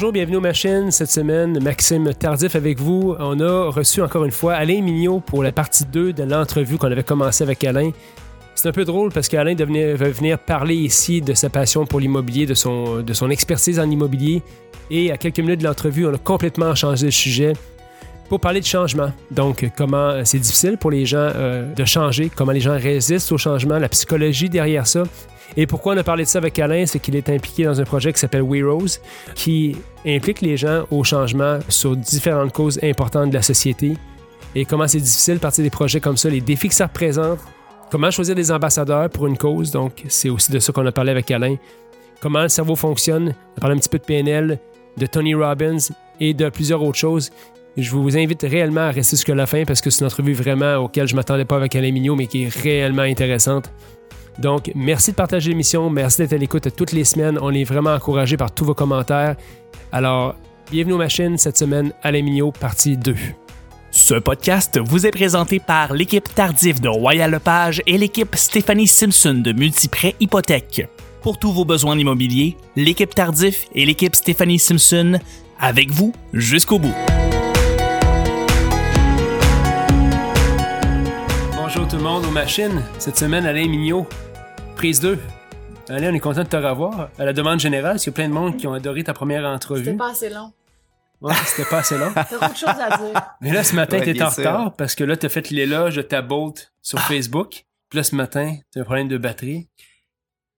bonjour, bienvenue aux machines. Cette semaine, Maxime Tardif avec vous. On a reçu encore une fois Alain Mignot pour la partie 2 de l'entrevue qu'on avait commencé avec Alain. C'est un peu drôle parce qu'Alain va venir parler ici de sa passion pour l'immobilier, de son, de son expertise en immobilier. Et à quelques minutes de l'entrevue, on a complètement changé de sujet pour parler de changement. Donc, comment c'est difficile pour les gens euh, de changer, comment les gens résistent au changement, la psychologie derrière ça. Et pourquoi on a parlé de ça avec Alain, c'est qu'il est impliqué dans un projet qui s'appelle We Rose, qui implique les gens au changement sur différentes causes importantes de la société. Et comment c'est difficile de partir des projets comme ça, les défis que ça représente, comment choisir des ambassadeurs pour une cause. Donc, c'est aussi de ça qu'on a parlé avec Alain. Comment le cerveau fonctionne. On a parlé un petit peu de PNL, de Tony Robbins et de plusieurs autres choses. Je vous invite réellement à rester jusqu'à la fin parce que c'est une entrevue vraiment auquel je ne m'attendais pas avec Alain Mignot, mais qui est réellement intéressante. Donc, merci de partager l'émission. Merci d'être à l'écoute toutes les semaines. On est vraiment encouragé par tous vos commentaires. Alors, bienvenue aux machines cette semaine, Alain Mignot, partie 2. Ce podcast vous est présenté par l'équipe Tardif de Royal Lepage et l'équipe Stéphanie Simpson de Multiprêt Hypothèque. Pour tous vos besoins immobiliers, l'équipe Tardif et l'équipe Stéphanie Simpson avec vous jusqu'au bout. Bonjour tout le monde aux machines. Cette semaine, Alain Mignot, prise 2. Alain, on est content de te revoir. À la demande générale, parce qu'il y a plein de monde qui ont adoré ta première entrevue. C'était pas assez long. Ouais, c'était pas assez long. T'as beaucoup de choses à dire. Mais là, ce matin, Ouais, t'es en sûr. retard parce que là, t'as fait l'éloge de ta Bolt sur Facebook. Puis là, ce matin, t'as un problème de batterie.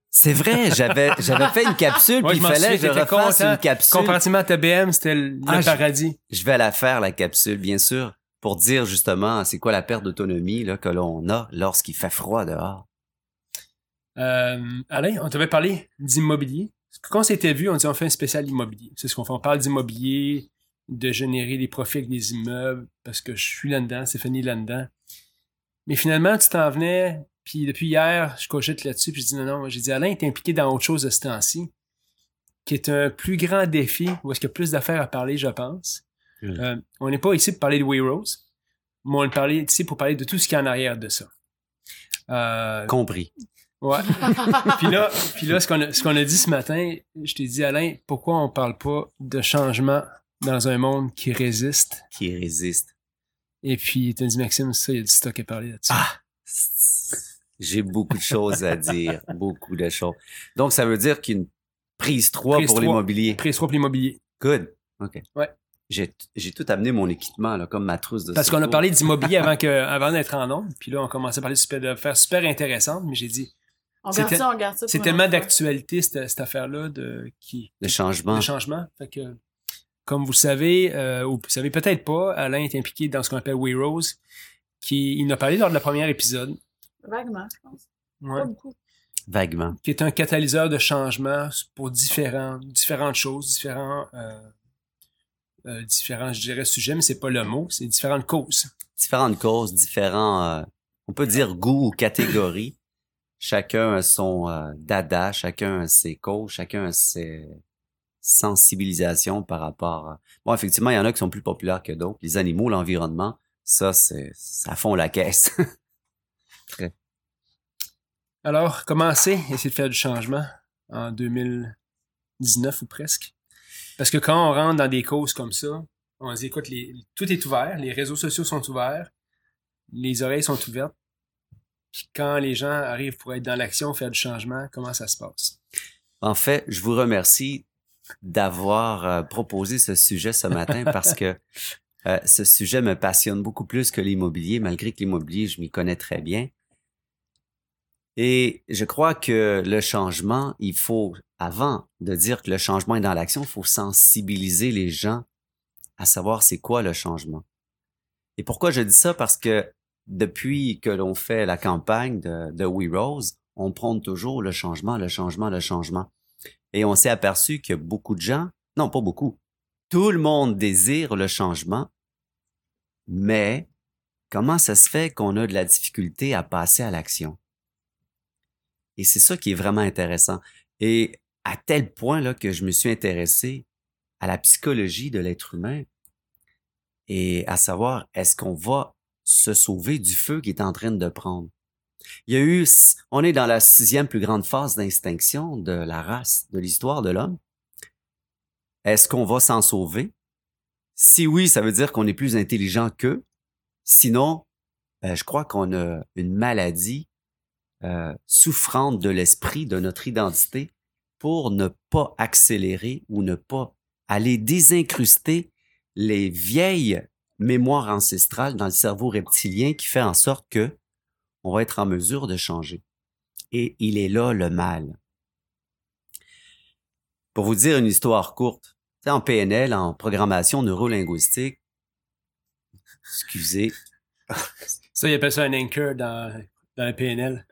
C'est vrai, j'avais j'avais fait une capsule, Ouais, puis je il fallait que je refasse content. une capsule. Comparativement à ta BM, c'était le, le Ah, je- paradis. Je vais la faire, la capsule, bien sûr, pour dire justement c'est quoi la perte d'autonomie là, que l'on a lorsqu'il fait froid dehors. Euh, Alain, on t'avait parlé d'immobilier. Quand on s'était vu, on dit on fait un spécial immobilier. C'est ce qu'on fait. On parle d'immobilier, de générer des profits avec des immeubles, parce que je suis là-dedans, Stéphanie là-dedans. Mais finalement, tu t'en venais, puis depuis hier, je cogite là-dessus, puis je dis non, non, j'ai dit Alain est impliqué dans autre chose de ce temps-ci, qui est un plus grand défi, où est-ce qu'il y a plus d'affaires à parler, je pense. Mm. Euh, on n'est pas ici pour parler de We Rose, mais on est ici pour parler de tout ce qui est en arrière de ça. Euh, Compris. Ouais. puis là, puis là ce qu'on a, ce qu'on a dit ce matin, je t'ai dit, Alain, pourquoi on parle pas de changement dans un monde qui résiste? Qui résiste. Et puis, t'as dit, Maxime, ça, il y a du stock à parler là-dessus. Ah! J'ai beaucoup de choses à dire, beaucoup de choses. Donc ça veut dire qu'une prise 3 Prise pour 3. l'immobilier. Prise 3 pour l'immobilier. Good. OK. Ouais. J'ai j'ai tout amené mon équipement là comme ma trousse de Parce qu'on a parlé d'immobilier avant, que, avant d'être en ondes. Puis là, on commençait à parler de super- de faire super intéressante, mais j'ai dit, On garde ça, on garde ça. c'est tellement d'actualité, cette, cette affaire-là, de, qui, le changement. de changement. Fait que, comme vous le savez, euh, ou vous savez peut-être pas, Alain est impliqué dans ce qu'on appelle We Rose, qui, il en a parlé lors de la première épisode. Vaguement, je pense. Ouais. Pas beaucoup. Vaguement. qui est un catalyseur de changement pour différents, différentes choses, différents, euh, euh, différents, je dirais, sujets, mais c'est pas le mot, c'est différentes causes. différentes causes, différents, euh, on peut dire goûts ou catégories. Chacun a son euh, dada, chacun a ses causes, chacun a ses sensibilisations par rapport à... Bon, effectivement, il y en a qui sont plus populaires que d'autres. Les animaux, l'environnement, ça, ça fond la caisse. Alors, commencer, essayer de faire du changement en 2019 ou presque? Parce que quand on rentre dans des causes comme ça, on se dit, écoute, les, tout est ouvert, les réseaux sociaux sont ouverts, les oreilles sont ouvertes. Puis quand les gens arrivent pour être dans l'action, faire du changement, comment ça se passe? En fait, je vous remercie d'avoir euh, proposé ce sujet ce matin parce que euh, ce sujet me passionne beaucoup plus que l'immobilier, malgré que l'immobilier, je m'y connais très bien. Et je crois que le changement, il faut, avant de dire que le changement est dans l'action, il faut sensibiliser les gens à savoir c'est quoi le changement. Et pourquoi je dis ça? Parce que depuis que l'on fait la campagne de, We Rose, on prône toujours le changement, le changement, le changement. Et on s'est aperçu que beaucoup de gens, non pas beaucoup, tout le monde désire le changement, mais comment ça se fait qu'on a de la difficulté à passer à l'action? Et c'est ça qui est vraiment intéressant. Et à tel point là, que je me suis intéressé à la psychologie de l'être humain et à savoir est-ce qu'on va se sauver du feu qui est en train de prendre. Il y a eu, on est dans la sixième plus grande phase d'extinction de la race, de l'histoire de l'homme. est-ce qu'on va s'en sauver? Si oui, ça veut dire qu'on est plus intelligent qu'eux. Sinon, euh, je crois qu'on a une maladie euh, souffrante de l'esprit, de notre identité, pour ne pas accélérer ou ne pas aller désincruster les vieilles mémoires ancestrales dans le cerveau reptilien qui fait en sorte que on va être en mesure de changer. Et il est là le mal. Pour vous dire une histoire courte, en PNL, en programmation neurolinguistique, excusez. Ça, il appelle ça un anchor dans, dans le PNL.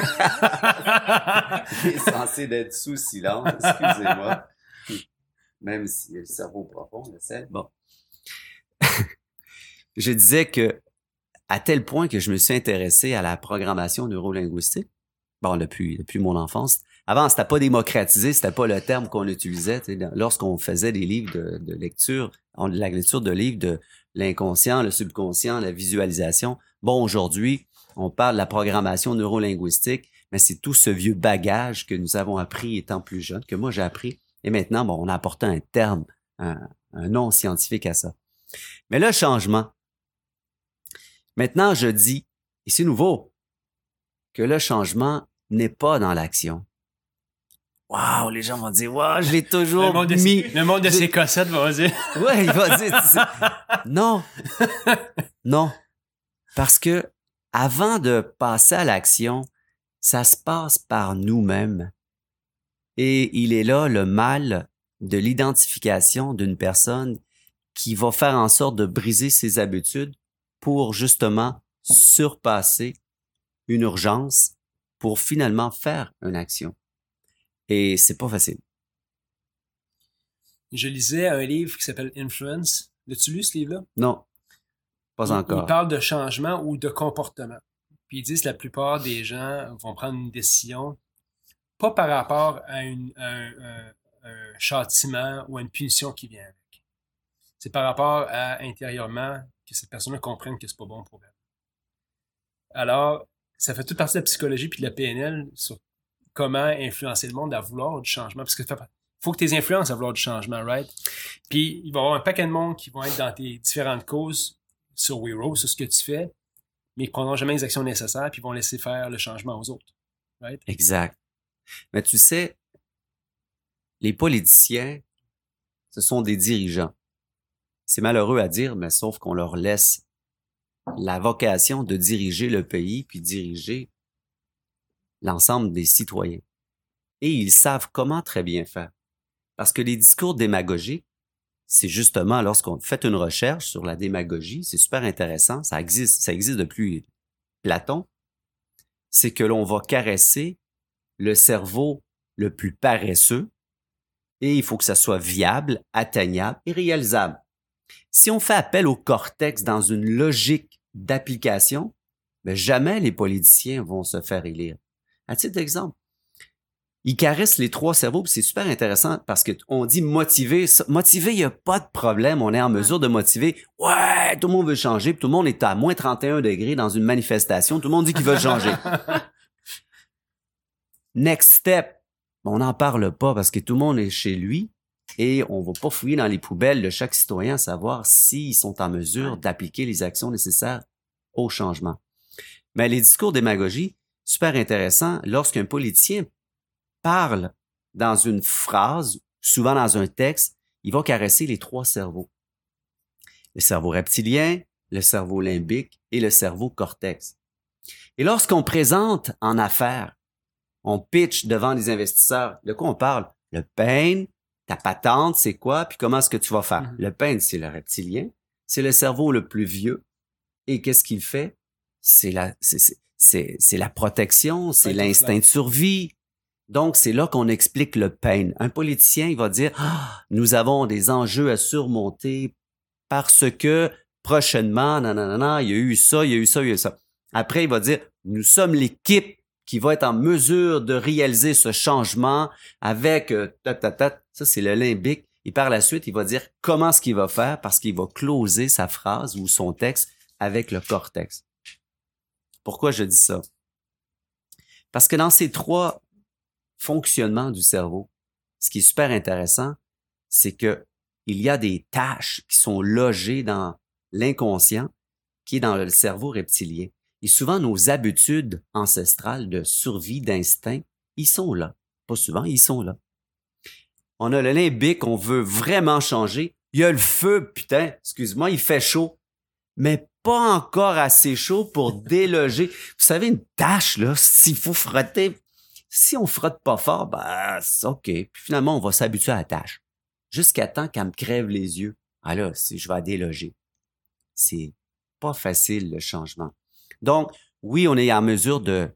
il est censé d'être sous silence, excusez-moi. Même si le cerveau profond, le sait. Bon. Je disais que, à tel point que je me suis intéressé à la programmation neurolinguistique, bon, depuis, depuis mon enfance, avant, c'était pas démocratisé, c'était pas le terme qu'on utilisait. Lorsqu'on faisait des livres de, lecture, on, la lecture de livres de l'inconscient, le subconscient, la visualisation. Bon, aujourd'hui, on parle de la programmation neurolinguistique, mais c'est tout ce vieux bagage que nous avons appris étant plus jeunes, que moi j'ai appris. Et maintenant, bon, on a apporté un terme, un, un nom scientifique à ça. Mais le changement. Maintenant, je dis, et c'est nouveau, que le changement n'est pas dans l'action. Waouh, les gens vont dire, waouh, je l'ai toujours Le monde de, mis. ses- le monde de ses cossettes va dire. Ouais, il va dire. non. Non. Parce que avant de passer à l'action, ça se passe par nous-mêmes. Et il est là le mal de l'identification d'une personne qui va faire en sorte de briser ses habitudes pour justement surpasser une urgence pour finalement faire une action. Et c'est pas facile. Je lisais un livre qui s'appelle Influence. L'as-tu lu ce livre-là? Non. Pas encore. Il parle de changement ou de comportement. Puis ils disent que la plupart des gens vont prendre une décision pas par rapport à une- un, un- un châtiment ou à une punition qui vient avec. C'est par rapport à intérieurement que cette personne-là comprenne que c'est pas bon pour elle. Alors, ça fait toute partie de la psychologie puis de la PNL sur comment influencer le monde à vouloir du changement. Parce que faut que tu les influences à vouloir du changement, right? Puis il va y avoir un paquet de monde qui vont être dans tes différentes causes sur WeRow, sur ce que tu fais, mais ils prendront jamais les actions nécessaires puis vont laisser faire le changement aux autres. Right? Exact. Mais tu sais, les politiciens, ce sont des dirigeants. C'est malheureux à dire, mais sauf qu'on leur laisse la vocation de diriger le pays puis diriger l'ensemble des citoyens. Et ils savent comment très bien faire. Parce que les discours démagogiques, c'est justement lorsqu'on fait une recherche sur la démagogie, c'est super intéressant, ça existe, ça existe depuis Platon, c'est que l'on va caresser le cerveau le plus paresseux et il faut que ça soit viable, atteignable et réalisable. Si on fait appel au cortex dans une logique d'application, ben jamais les politiciens vont se faire élire. À titre d'exemple, ils caressent les trois cerveaux, c'est super intéressant parce que on dit motiver. Motiver, il n'y a pas de problème. On est en mesure de motiver. Ouais, tout le monde veut changer, puis tout le monde est à moins 31 degrés dans une manifestation. Tout le monde dit qu'ils veulent changer. Next step, on n'en parle pas parce que tout le monde est chez lui et on va pas fouiller dans les poubelles de chaque citoyen à savoir s'ils sont en mesure d'appliquer les actions nécessaires au changement. Mais les discours démagogie, super intéressant, lorsqu'un politicien parle dans une phrase, souvent dans un texte, il va caresser les trois cerveaux. Le cerveau reptilien, le cerveau limbique et le cerveau cortex. Et lorsqu'on présente en affaires, on pitch devant les investisseurs, de quoi on parle? Le pain, ta patente, c'est quoi? Puis comment est-ce que tu vas faire? Mhm. Le pain, c'est le reptilien, c'est le cerveau le plus vieux. Et qu'est-ce qu'il fait? C'est la, c'est, c'est- c'est, c'est la protection, c'est l'instinct de survie. Donc, c'est là qu'on explique le pain. Un politicien, il va dire, ah, nous avons des enjeux à surmonter parce que prochainement, non, il y a eu ça, il y a eu ça, il y a eu ça. Après, il va dire, nous sommes l'équipe qui va être en mesure de réaliser ce changement avec euh, ta, ta, ta. ça c'est le limbique. Et par la suite, il va dire comment ce qu'il va faire parce qu'il va closer sa phrase ou son texte avec le cortex. Pourquoi je dis ça? Parce que dans ces trois fonctionnements du cerveau, ce qui est super intéressant, c'est que il y a des tâches qui sont logées dans l'inconscient, qui est dans le cerveau reptilien. Et souvent, nos habitudes ancestrales de survie, d'instinct, ils sont là. Pas souvent, ils sont là. On a le limbique, on veut vraiment changer. Il y a le feu, putain, excuse-moi, il fait chaud. Mais pas encore assez chaud pour déloger. Vous savez, une tâche, là, s'il faut frotter, si on frotte pas fort, ben, c'est OK. Puis finalement, on va s'habituer à la tâche. Jusqu'à temps qu'elle me crève les yeux. Ah là, si je vais déloger. C'est pas facile, le changement. Donc, oui, on est en mesure de,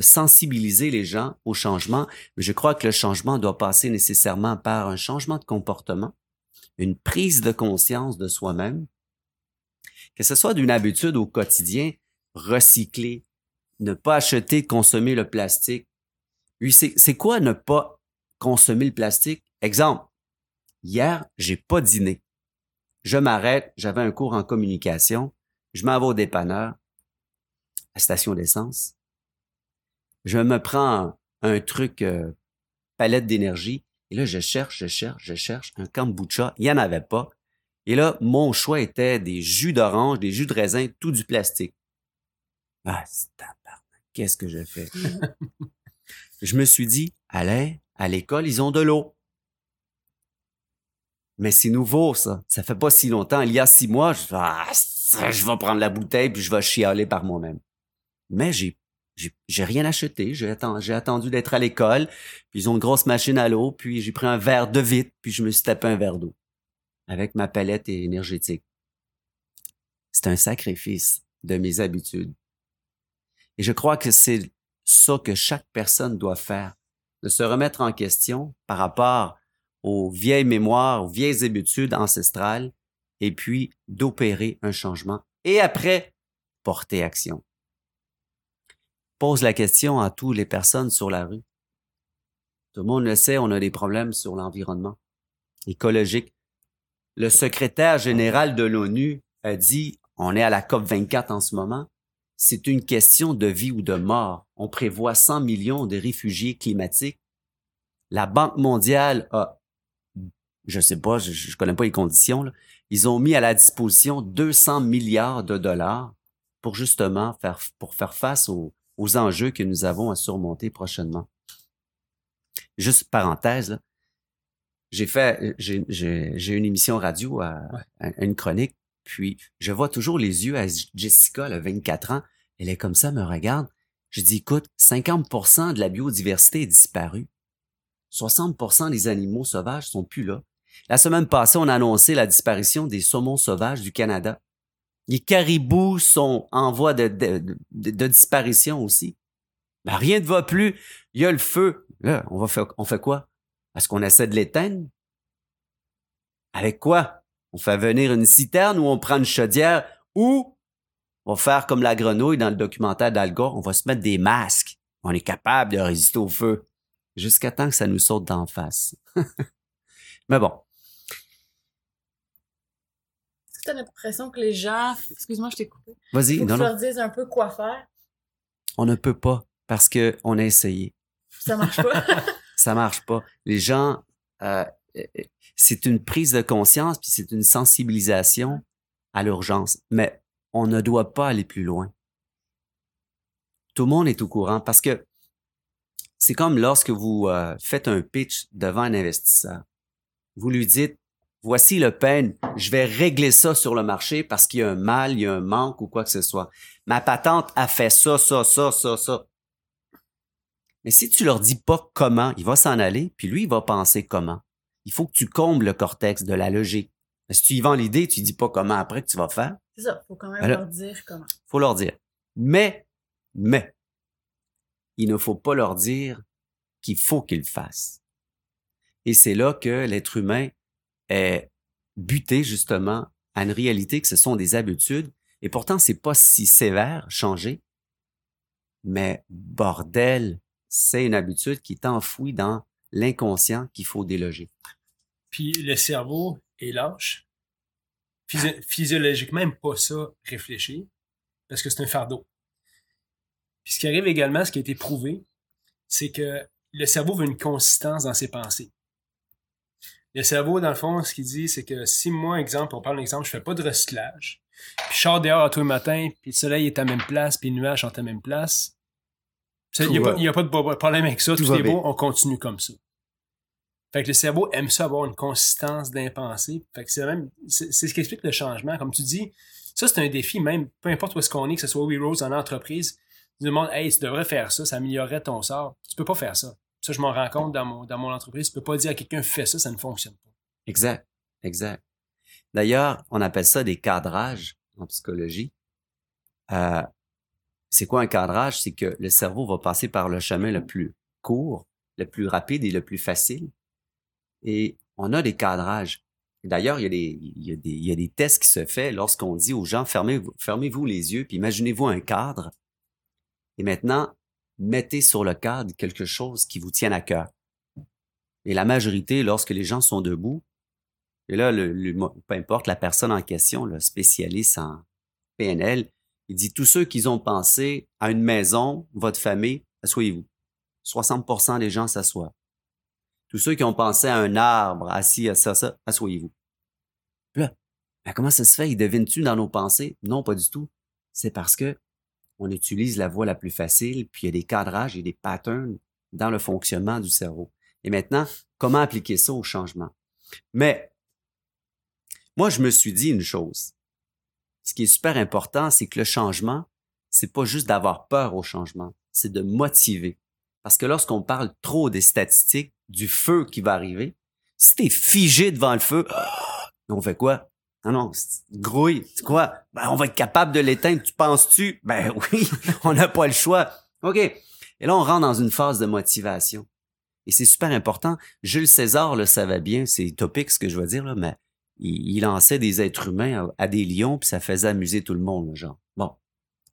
sensibiliser les gens au changement, mais je crois que le changement doit passer nécessairement par un changement de comportement, une prise de conscience de soi-même, que ce soit d'une habitude au quotidien, recycler, ne pas acheter, consommer le plastique. Oui, c'est quoi ne pas consommer le plastique? Exemple, hier, j'ai pas dîné. Je m'arrête, j'avais un cours en communication, je m'en vais au dépanneur, à station d'essence. Je me prends un, truc euh, palette d'énergie, et là, je cherche, je cherche, je cherche un kombucha. Il n'y en avait pas. Et là, mon choix était des jus d'orange, des jus de raisin, tout du plastique. Ah, qu'est-ce que je fais? je me suis dit, allez, à l'école, ils ont de l'eau. Mais c'est nouveau, ça. Ça fait pas si longtemps. Il y a six mois, je, ah, je vais prendre la bouteille puis je vais chialer par moi-même. Mais j'ai j'ai rien acheté. J'ai attendu, d'être à l'école. Puis ils ont une grosse machine à l'eau. Puis j'ai pris un verre de vite. Puis je me suis tapé un verre d'eau avec ma palette énergétique. C'est un sacrifice de mes habitudes. Et je crois que c'est ça que chaque personne doit faire, de se remettre en question par rapport aux vieilles mémoires, aux vieilles habitudes ancestrales, et puis d'opérer un changement. Et après, porter action. Pose la question à toutes les personnes sur la rue. Tout le monde le sait, on a des problèmes sur l'environnement écologique le secrétaire général de l'ONU a dit, on est à la COP 24 en ce moment, c'est une question de vie ou de mort. On prévoit 100 millions de réfugiés climatiques. La Banque mondiale a, je sais pas, je, je connais pas les conditions, ils ont mis à la disposition 200 milliards de dollars pour justement faire, pour faire face aux, aux enjeux que nous avons à surmonter prochainement. Juste parenthèse, là, j'ai fait, j'ai une émission radio, à, une chronique, puis je vois toujours les yeux à Jessica, a 24 ans, elle est comme ça, me regarde. Je dis, écoute, 50% de la biodiversité est disparue. 60% des animaux sauvages sont plus là. La semaine passée, on a annoncé la disparition des saumons sauvages du Canada. Les caribous sont en voie de, disparition aussi. Ben, rien ne va plus. Il y a le feu. Là, on va faire, on fait quoi? Est-ce qu'on essaie de l'éteindre? Avec quoi? On fait venir une citerne ou on prend une chaudière ou on va faire comme la grenouille dans le documentaire d'Al on va se mettre des masques. On est capable de résister au feu jusqu'à temps que ça nous saute d'en face. Mais bon. As l'impression que les gens, excuse-moi, je t'ai coupé. Vas-y, non, leur disent un peu quoi faire. On ne peut pas parce que on a essayé. Ça marche pas. ça marche pas. Les gens, euh, c'est une prise de conscience puis c'est une sensibilisation à l'urgence, mais on ne doit pas aller plus loin. Tout le monde est au courant parce que c'est comme lorsque vous euh, faites un pitch devant un investisseur. Vous lui dites, voici le peine, je vais régler ça sur le marché parce qu'il y a un mal, il y a un manque ou quoi que ce soit. Ma patente a fait ça, ça, ça, ça, ça. Mais si tu leur dis pas comment, il va s'en aller, puis lui, il va penser comment. Il faut que tu combles le cortex de la logique. si tu y vends l'idée, tu dis pas comment après que tu vas faire. C'est ça, faut quand même leur dire comment. Faut leur dire. Mais, mais, il ne faut pas leur dire qu'il faut qu'ils le fassent. Et c'est là que l'être humain est buté justement à une réalité que ce sont des habitudes. Et pourtant, c'est pas si sévère, changer. Mais bordel, c'est une habitude qui est enfouie dans l'inconscient qu'il faut déloger. Puis le cerveau est lâche. physiologiquement, même pas ça réfléchir, parce que c'est un fardeau. Puis ce qui arrive également, ce qui a été prouvé, c'est que le cerveau veut une consistance dans ses pensées. Le cerveau, dans le fond, ce qu'il dit, c'est que si moi, exemple, on parle d'exemple, je fais pas de recyclage, puis je sors dehors à tous les matins, puis le soleil est à la même place, puis les nuages sont à la même place, il n'y a, pas- a de problème avec ça, Tout tout, est beau, on continue comme ça. Fait que le cerveau aime ça avoir une consistance d'impensé. Fait que c'est même, c'est ce qui explique le changement. Comme tu dis, ça c'est un défi même, peu importe où est-ce qu'on est, que ce soit We Rose en entreprise, tu demandes, hey, tu devrais faire ça, ça améliorerait ton sort. Tu peux pas faire ça. Ça, je m'en rends compte dans mon, dans mon entreprise. Peux pas dire à quelqu'un, fais ça, ça ne fonctionne pas. Exact, exact. D'ailleurs, on appelle ça des cadrages en psychologie. Euh, c'est quoi un cadrage? C'est que le cerveau va passer par le chemin le plus court, le plus rapide et le plus facile. Et on a des cadrages. D'ailleurs, il y, a des, il, il y a des tests qui se font lorsqu'on dit aux gens, fermez-vous les yeux, puis imaginez-vous un cadre. Et maintenant, mettez sur le cadre quelque chose qui vous tienne à cœur. Et la majorité, lorsque les gens sont debout, et là, le, peu importe la personne en question, le spécialiste en PNL, il dit tous ceux qui ont pensé à une maison, votre famille, asseyez-vous. 60% des gens s'assoient. Tous ceux qui ont pensé à un arbre, assis à ça, ça, asseyez-vous. Là, ben comment ça se fait? Ils devinent-tu dans nos pensées? Non, pas du tout. C'est parce que on utilise la voie la plus facile, puis il y a des cadrages et des patterns dans le fonctionnement du cerveau. Et maintenant, comment appliquer ça au changement? Mais moi, je me suis dit une chose. Ce qui est super important, c'est que le changement, c'est pas juste d'avoir peur au changement, c'est de motiver. Parce que lorsqu'on parle trop des statistiques, du feu qui va arriver, si t'es figé devant le feu, on fait quoi? Non, non, grouille, c'est quoi? Ben, on va être capable de l'éteindre, tu penses-tu? Ben oui, on n'a pas le choix. OK. Et là, on rentre dans une phase de motivation. Et c'est super important. Jules César le savait bien, c'est utopique ce que je veux dire, là, mais il, il lançait des êtres humains à, des lions, puis ça faisait amuser tout le monde, genre. Bon.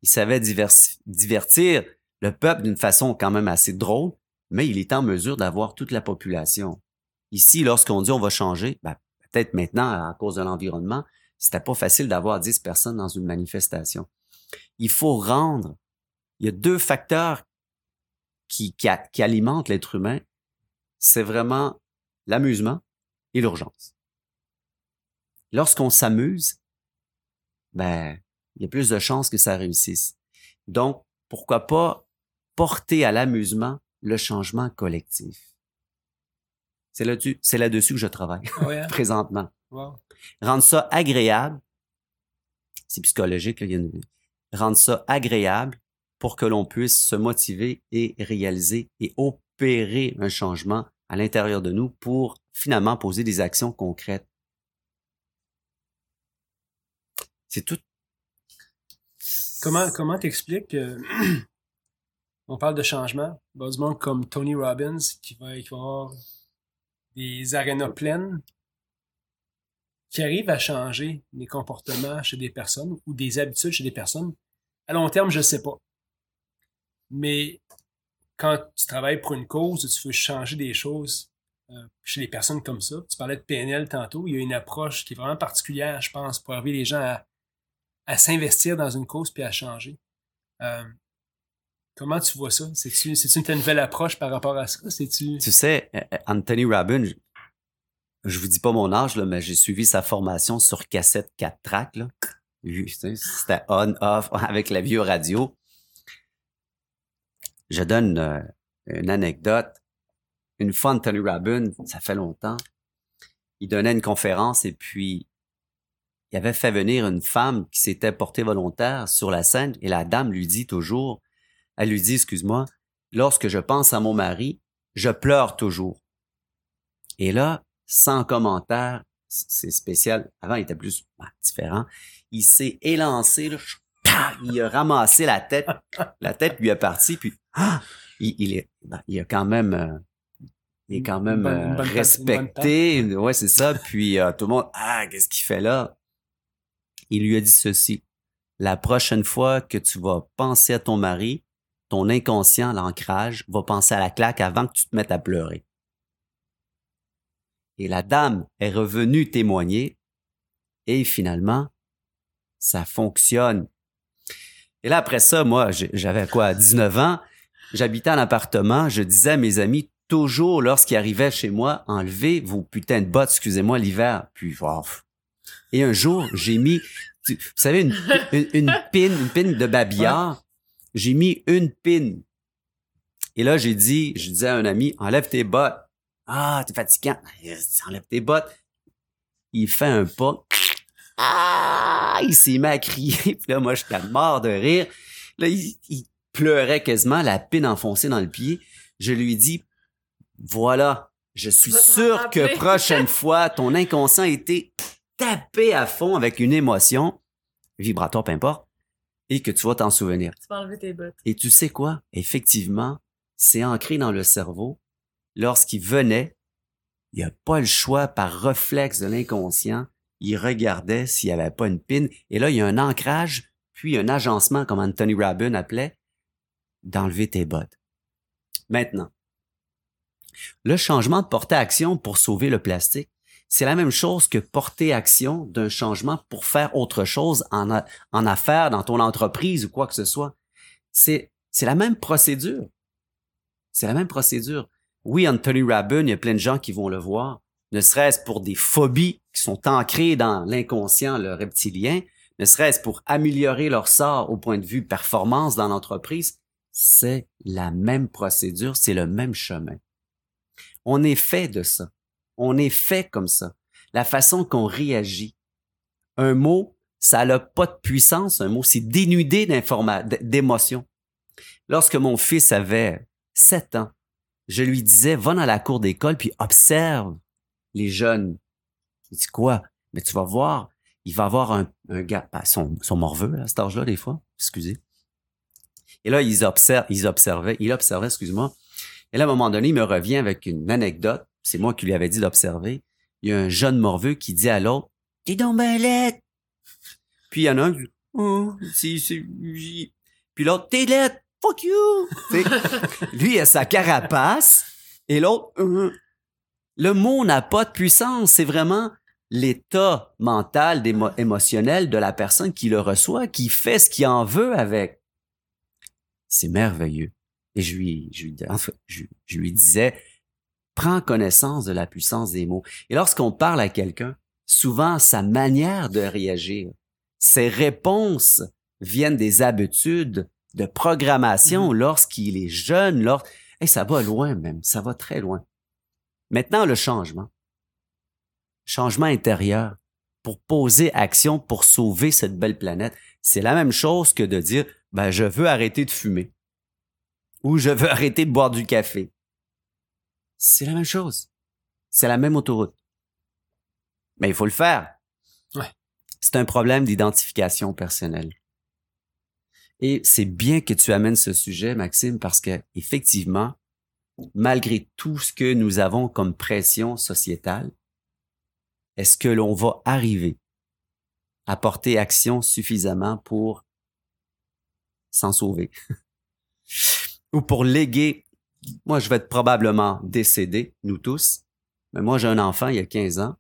Il savait divertir le peuple d'une façon quand même assez drôle, mais il est en mesure d'avoir toute la population. Ici, lorsqu'on dit on va changer, ben, peut-être maintenant, à cause de l'environnement, c'était pas facile d'avoir 10 personnes dans une manifestation. Il faut rendre. Il y a deux facteurs qui, qui, qui alimentent l'être humain. C'est vraiment l'amusement et l'urgence. Lorsqu'on s'amuse, ben, il y a plus de chances que ça réussisse. Donc, pourquoi pas porter à l'amusement le changement collectif? C'est là-dessus, c'est là-dessus que je travaille Ah hein? présentement. Wow. Rendre ça agréable, c'est psychologique, là, il y a une- rendre ça agréable pour que l'on puisse se motiver et réaliser et opérer un changement à l'intérieur de nous pour finalement poser des actions concrètes. C'est tout. Comment comment t'expliques que on parle de changement, du monde comme Tony Robbins qui va, qui va avoir des arénas pleines qui arrivent à changer les comportements chez des personnes ou des habitudes chez des personnes. À long terme, je sais pas. Mais quand tu travailles pour une cause, tu veux changer des choses euh, chez des personnes comme ça. Tu parlais de PNL tantôt. Il y a une approche qui est vraiment particulière, je pense, pour arriver les gens à, à s'investir dans une cause puis à changer. Euh, comment tu vois ça? C'est-tu, une nouvelle approche par rapport à ça? C'est-tu... Tu sais, euh, euh, Anthony Robbins, je, je vous dis pas mon âge, là, mais j'ai suivi sa formation sur cassette 4 tracks. Tu C'était on-off avec la vieux radio. Je donne euh, une anecdote. Une fois, Anthony Robbins, ça fait longtemps, il donnait une conférence et puis il avait fait venir une femme qui s'était portée volontaire sur la scène et la dame lui dit toujours, elle lui dit, excuse-moi, lorsque je pense à mon mari, je pleure toujours. Et là, sans commentaire, c'est spécial. Avant, il était plus bah, différent. Il s'est élancé, là, il a ramassé la tête. La tête lui est partie, puis ah, il, il est, ben, il a quand même, euh, il est quand même bonne- euh, bonne respecté. Ouais, c'est ça. Puis euh, tout le monde, ah, qu'est-ce qu'il fait là? Il lui a dit ceci la prochaine fois que tu vas penser à ton mari, ton inconscient, l'ancrage, va penser à la claque avant que tu te mettes à pleurer. Et la dame est revenue témoigner et finalement, ça fonctionne. Et là, après ça, moi, j'avais quoi, 19 ans, j'habitais en appartement, je disais à mes amis, toujours, lorsqu'il arrivait chez moi, enlever vos putains de bottes, excusez-moi, l'hiver. Puis, oh. Et un jour, j'ai mis, vous savez, une, une, une pine, une pine de babillard? J'ai mis une pine. Et là, j'ai dit, je disais à un ami, enlève tes bottes. Ah, t'es fatigant. Enlève tes bottes. Il fait un pas. Ah, il s'est mis à crier. Puis là, moi, j'étais mort de rire. Là, il, il pleurait quasiment, la pine enfoncée dans le pied. Je lui dis, voilà, je suis sûr que prochaine fois, ton inconscient a été tapé à fond avec une émotion, vibratoire, peu importe, et que tu vas t'en souvenir. Tu vas enlever tes bottes. Et tu sais quoi? Effectivement, c'est ancré dans le cerveau. Lorsqu'il venait, il n'y a pas le choix par réflexe de l'inconscient. Il regardait s'il n'y avait pas une pine. Et là, il y a un ancrage, puis un agencement, comme Anthony Rabin appelait, d'enlever tes bottes. Maintenant, le changement de porter action pour sauver le plastique, c'est la même chose que porter action d'un changement pour faire autre chose en, en affaires, dans ton entreprise ou quoi que ce soit. C'est, c'est la même procédure. C'est la même procédure. Oui, Anthony Rabin, il y a plein de gens qui vont le voir, ne serait-ce pour des phobies qui sont ancrées dans l'inconscient, le reptilien, ne serait-ce pour améliorer leur sort au point de vue performance dans l'entreprise, c'est la même procédure, c'est le même chemin. On est fait de ça. On est fait comme ça. La façon qu'on réagit. Un mot, ça n'a pas de puissance. Un mot, c'est dénudé d'informa- d- d'émotions. Lorsque mon fils avait sept ans, je lui disais, va dans la cour d'école puis observe les jeunes. Il dit quoi? Mais tu vas voir, il va avoir un, un gars, ben, son, son morveux, à cet âge-là, des fois. Excusez. Et là, ils observent, ils observaient, il observait, excuse-moi. Et là, à un moment donné, il me revient avec une anecdote. C'est moi qui lui avais dit d'observer. Il y a un jeune morveux qui dit à l'autre, t'es donc ben. Puis il y en a un qui dit, oh, c'est, puis l'autre, t'es laide, fuck you. Lui, il a sa carapace. Et l'autre, Hum. le mot n'a pas de puissance. C'est vraiment l'état mental, émotionnel de la personne qui le reçoit, qui fait ce qu'il en veut avec. C'est merveilleux. Et je lui, je lui, en fait, je, je lui disais, prends connaissance de la puissance des mots. Et lorsqu'on parle à quelqu'un, souvent sa manière de réagir, ses réponses viennent des habitudes de programmation lorsqu'il est jeune, lors, et ça va loin même, ça va très loin. Maintenant, le changement. Changement intérieur pour poser action pour sauver cette belle planète. C'est la même chose que de dire, ben, je veux arrêter de fumer ou je veux arrêter de boire du café. C'est la même chose. C'est la même autoroute. Mais il faut le faire. Ouais. C'est un problème d'identification personnelle. Et c'est bien que tu amènes ce sujet, Maxime, parce que effectivement, malgré tout ce que nous avons comme pression sociétale, est-ce que l'on va arriver à porter action suffisamment pour s'en sauver? Ou pour léguer, moi je vais être probablement décédé, nous tous, mais moi j'ai un enfant il y a 15 ans.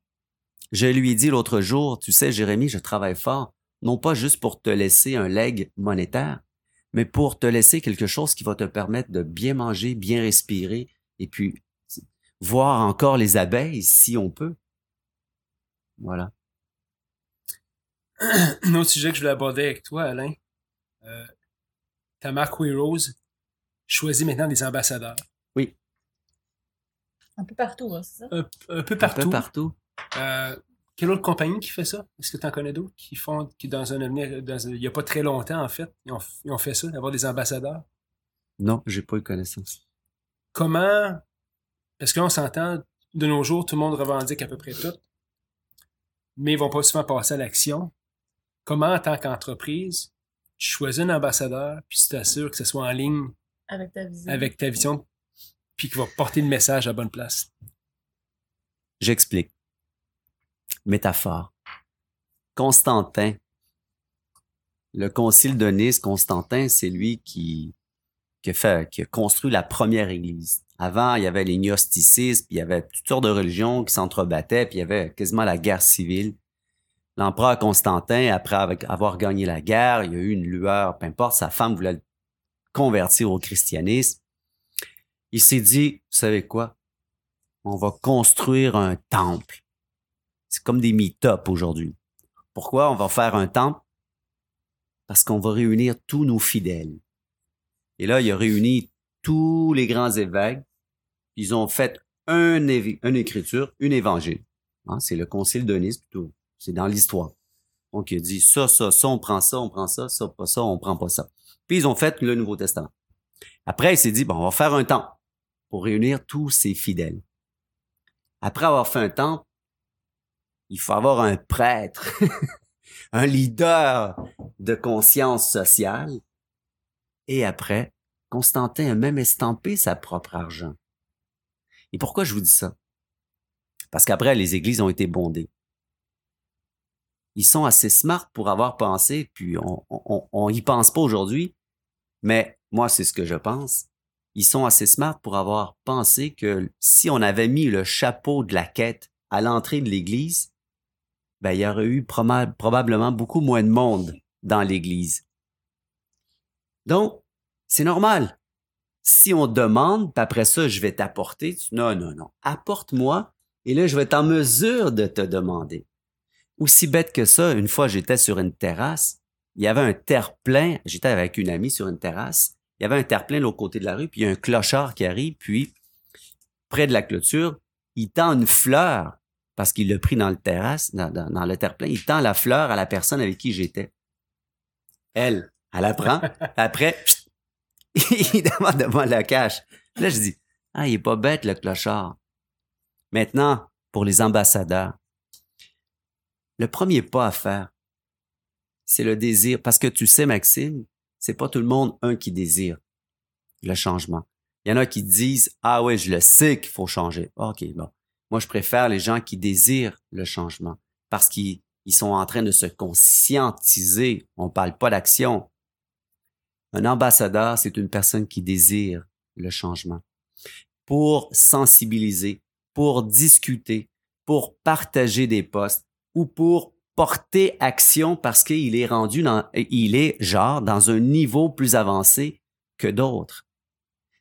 Je lui ai dit l'autre jour, tu sais Jérémy, je travaille fort, non pas juste pour te laisser un leg monétaire, mais pour te laisser quelque chose qui va te permettre de bien manger, bien respirer, et puis voir encore les abeilles si on peut. Voilà. Un autre sujet que je voulais aborder avec toi, Alain. Euh, ta marque Rose choisit maintenant des ambassadeurs. Un peu partout, hein, c'est ça? Un, un peu Un partout. peu partout. Euh, quelle autre compagnie qui fait ça? Est-ce que tu en connais d'autres qui font, qui dans un avenir, dans un- il n'y a pas très longtemps en fait, ils ont, ils ont fait ça, d'avoir des ambassadeurs? Non, j'ai pas eu connaissance. Comment, parce que là on s'entend, de nos jours, tout le monde revendique à peu près tout, mais ils vont pas souvent passer à l'action. Comment, en tant qu'entreprise, tu choisis un ambassadeur, puis tu t'assures que ce soit en ligne Avec ta vision. avec ta vision, puis qui va porter le message à la bonne place? J'explique. Métaphore. Constantin. Le concile de Nice, Constantin, c'est lui qui, qui, a fait, qui a construit la première église. Avant, il y avait les gnosticismes, puis il y avait toutes sortes de religions qui s'entrebattaient, puis il y avait quasiment la guerre civile. L'empereur Constantin, après avoir gagné la guerre, il y a eu une lueur, peu importe, sa femme voulait le convertir au christianisme. il s'est dit, vous savez quoi? On va construire un temple. C'est comme des meet-up aujourd'hui. Pourquoi on va faire un temple? Parce qu'on va réunir tous nos fidèles. Et là, il a réuni tous les grands évêques. Ils ont fait un une écriture, une évangile. Hein, c'est le concile de Nice, plutôt. C'est dans l'histoire. Donc, il a dit ça, ça, ça, on prend ça, on prend ça, ça, pas ça, on prend pas ça. Puis, ils ont fait le Nouveau Testament. Après, il s'est dit, bon, on va faire un temple pour réunir tous ces fidèles. Après avoir fait un temple, il faut avoir un prêtre, un leader de conscience sociale. Et après, Constantin a même estampé sa propre argent. Et pourquoi je vous dis ça? Parce qu'après, les églises ont été bondées. Ils sont assez smart pour avoir pensé, puis on, on, on y pense pas aujourd'hui, mais moi, c'est ce que je pense. Ils sont assez smart pour avoir pensé que si on avait mis le chapeau de la quête à l'entrée de l'église, ben, il y aurait eu probablement beaucoup moins de monde dans l'église. Donc, c'est normal. Si on demande, puis après ça, je vais t'apporter, non, non, non, apporte-moi, et là, je vais être en mesure de te demander. Aussi bête que ça, une fois, j'étais sur une terrasse, il y avait un terre-plein, j'étais avec une amie sur une terrasse, il y avait un terre-plein de l'autre côté de la rue, puis il y a un clochard qui arrive, puis près de la clôture, il tend une fleur parce qu'il l'a pris dans le terrasse, dans, le terre-plein, il tend la fleur à la personne avec qui j'étais. Elle, elle la prend. Après, il demande de moi le cash. Là, je dis, ah, il est pas bête, le clochard. Maintenant, pour les ambassadeurs, le premier pas à faire, c'est le désir. Parce que tu sais, Maxime, c'est pas tout le monde, un, qui désire le changement. Il y en a qui disent, ah ouais, je le sais qu'il faut changer. OK, bon. Moi, je préfère les gens qui désirent le changement parce qu'ils sont en train de se conscientiser. On parle pas d'action. Un ambassadeur, c'est une personne qui désire le changement pour sensibiliser, pour discuter, pour partager des postes ou pour porter action parce qu'il est rendu dans, il est genre dans un niveau plus avancé que d'autres.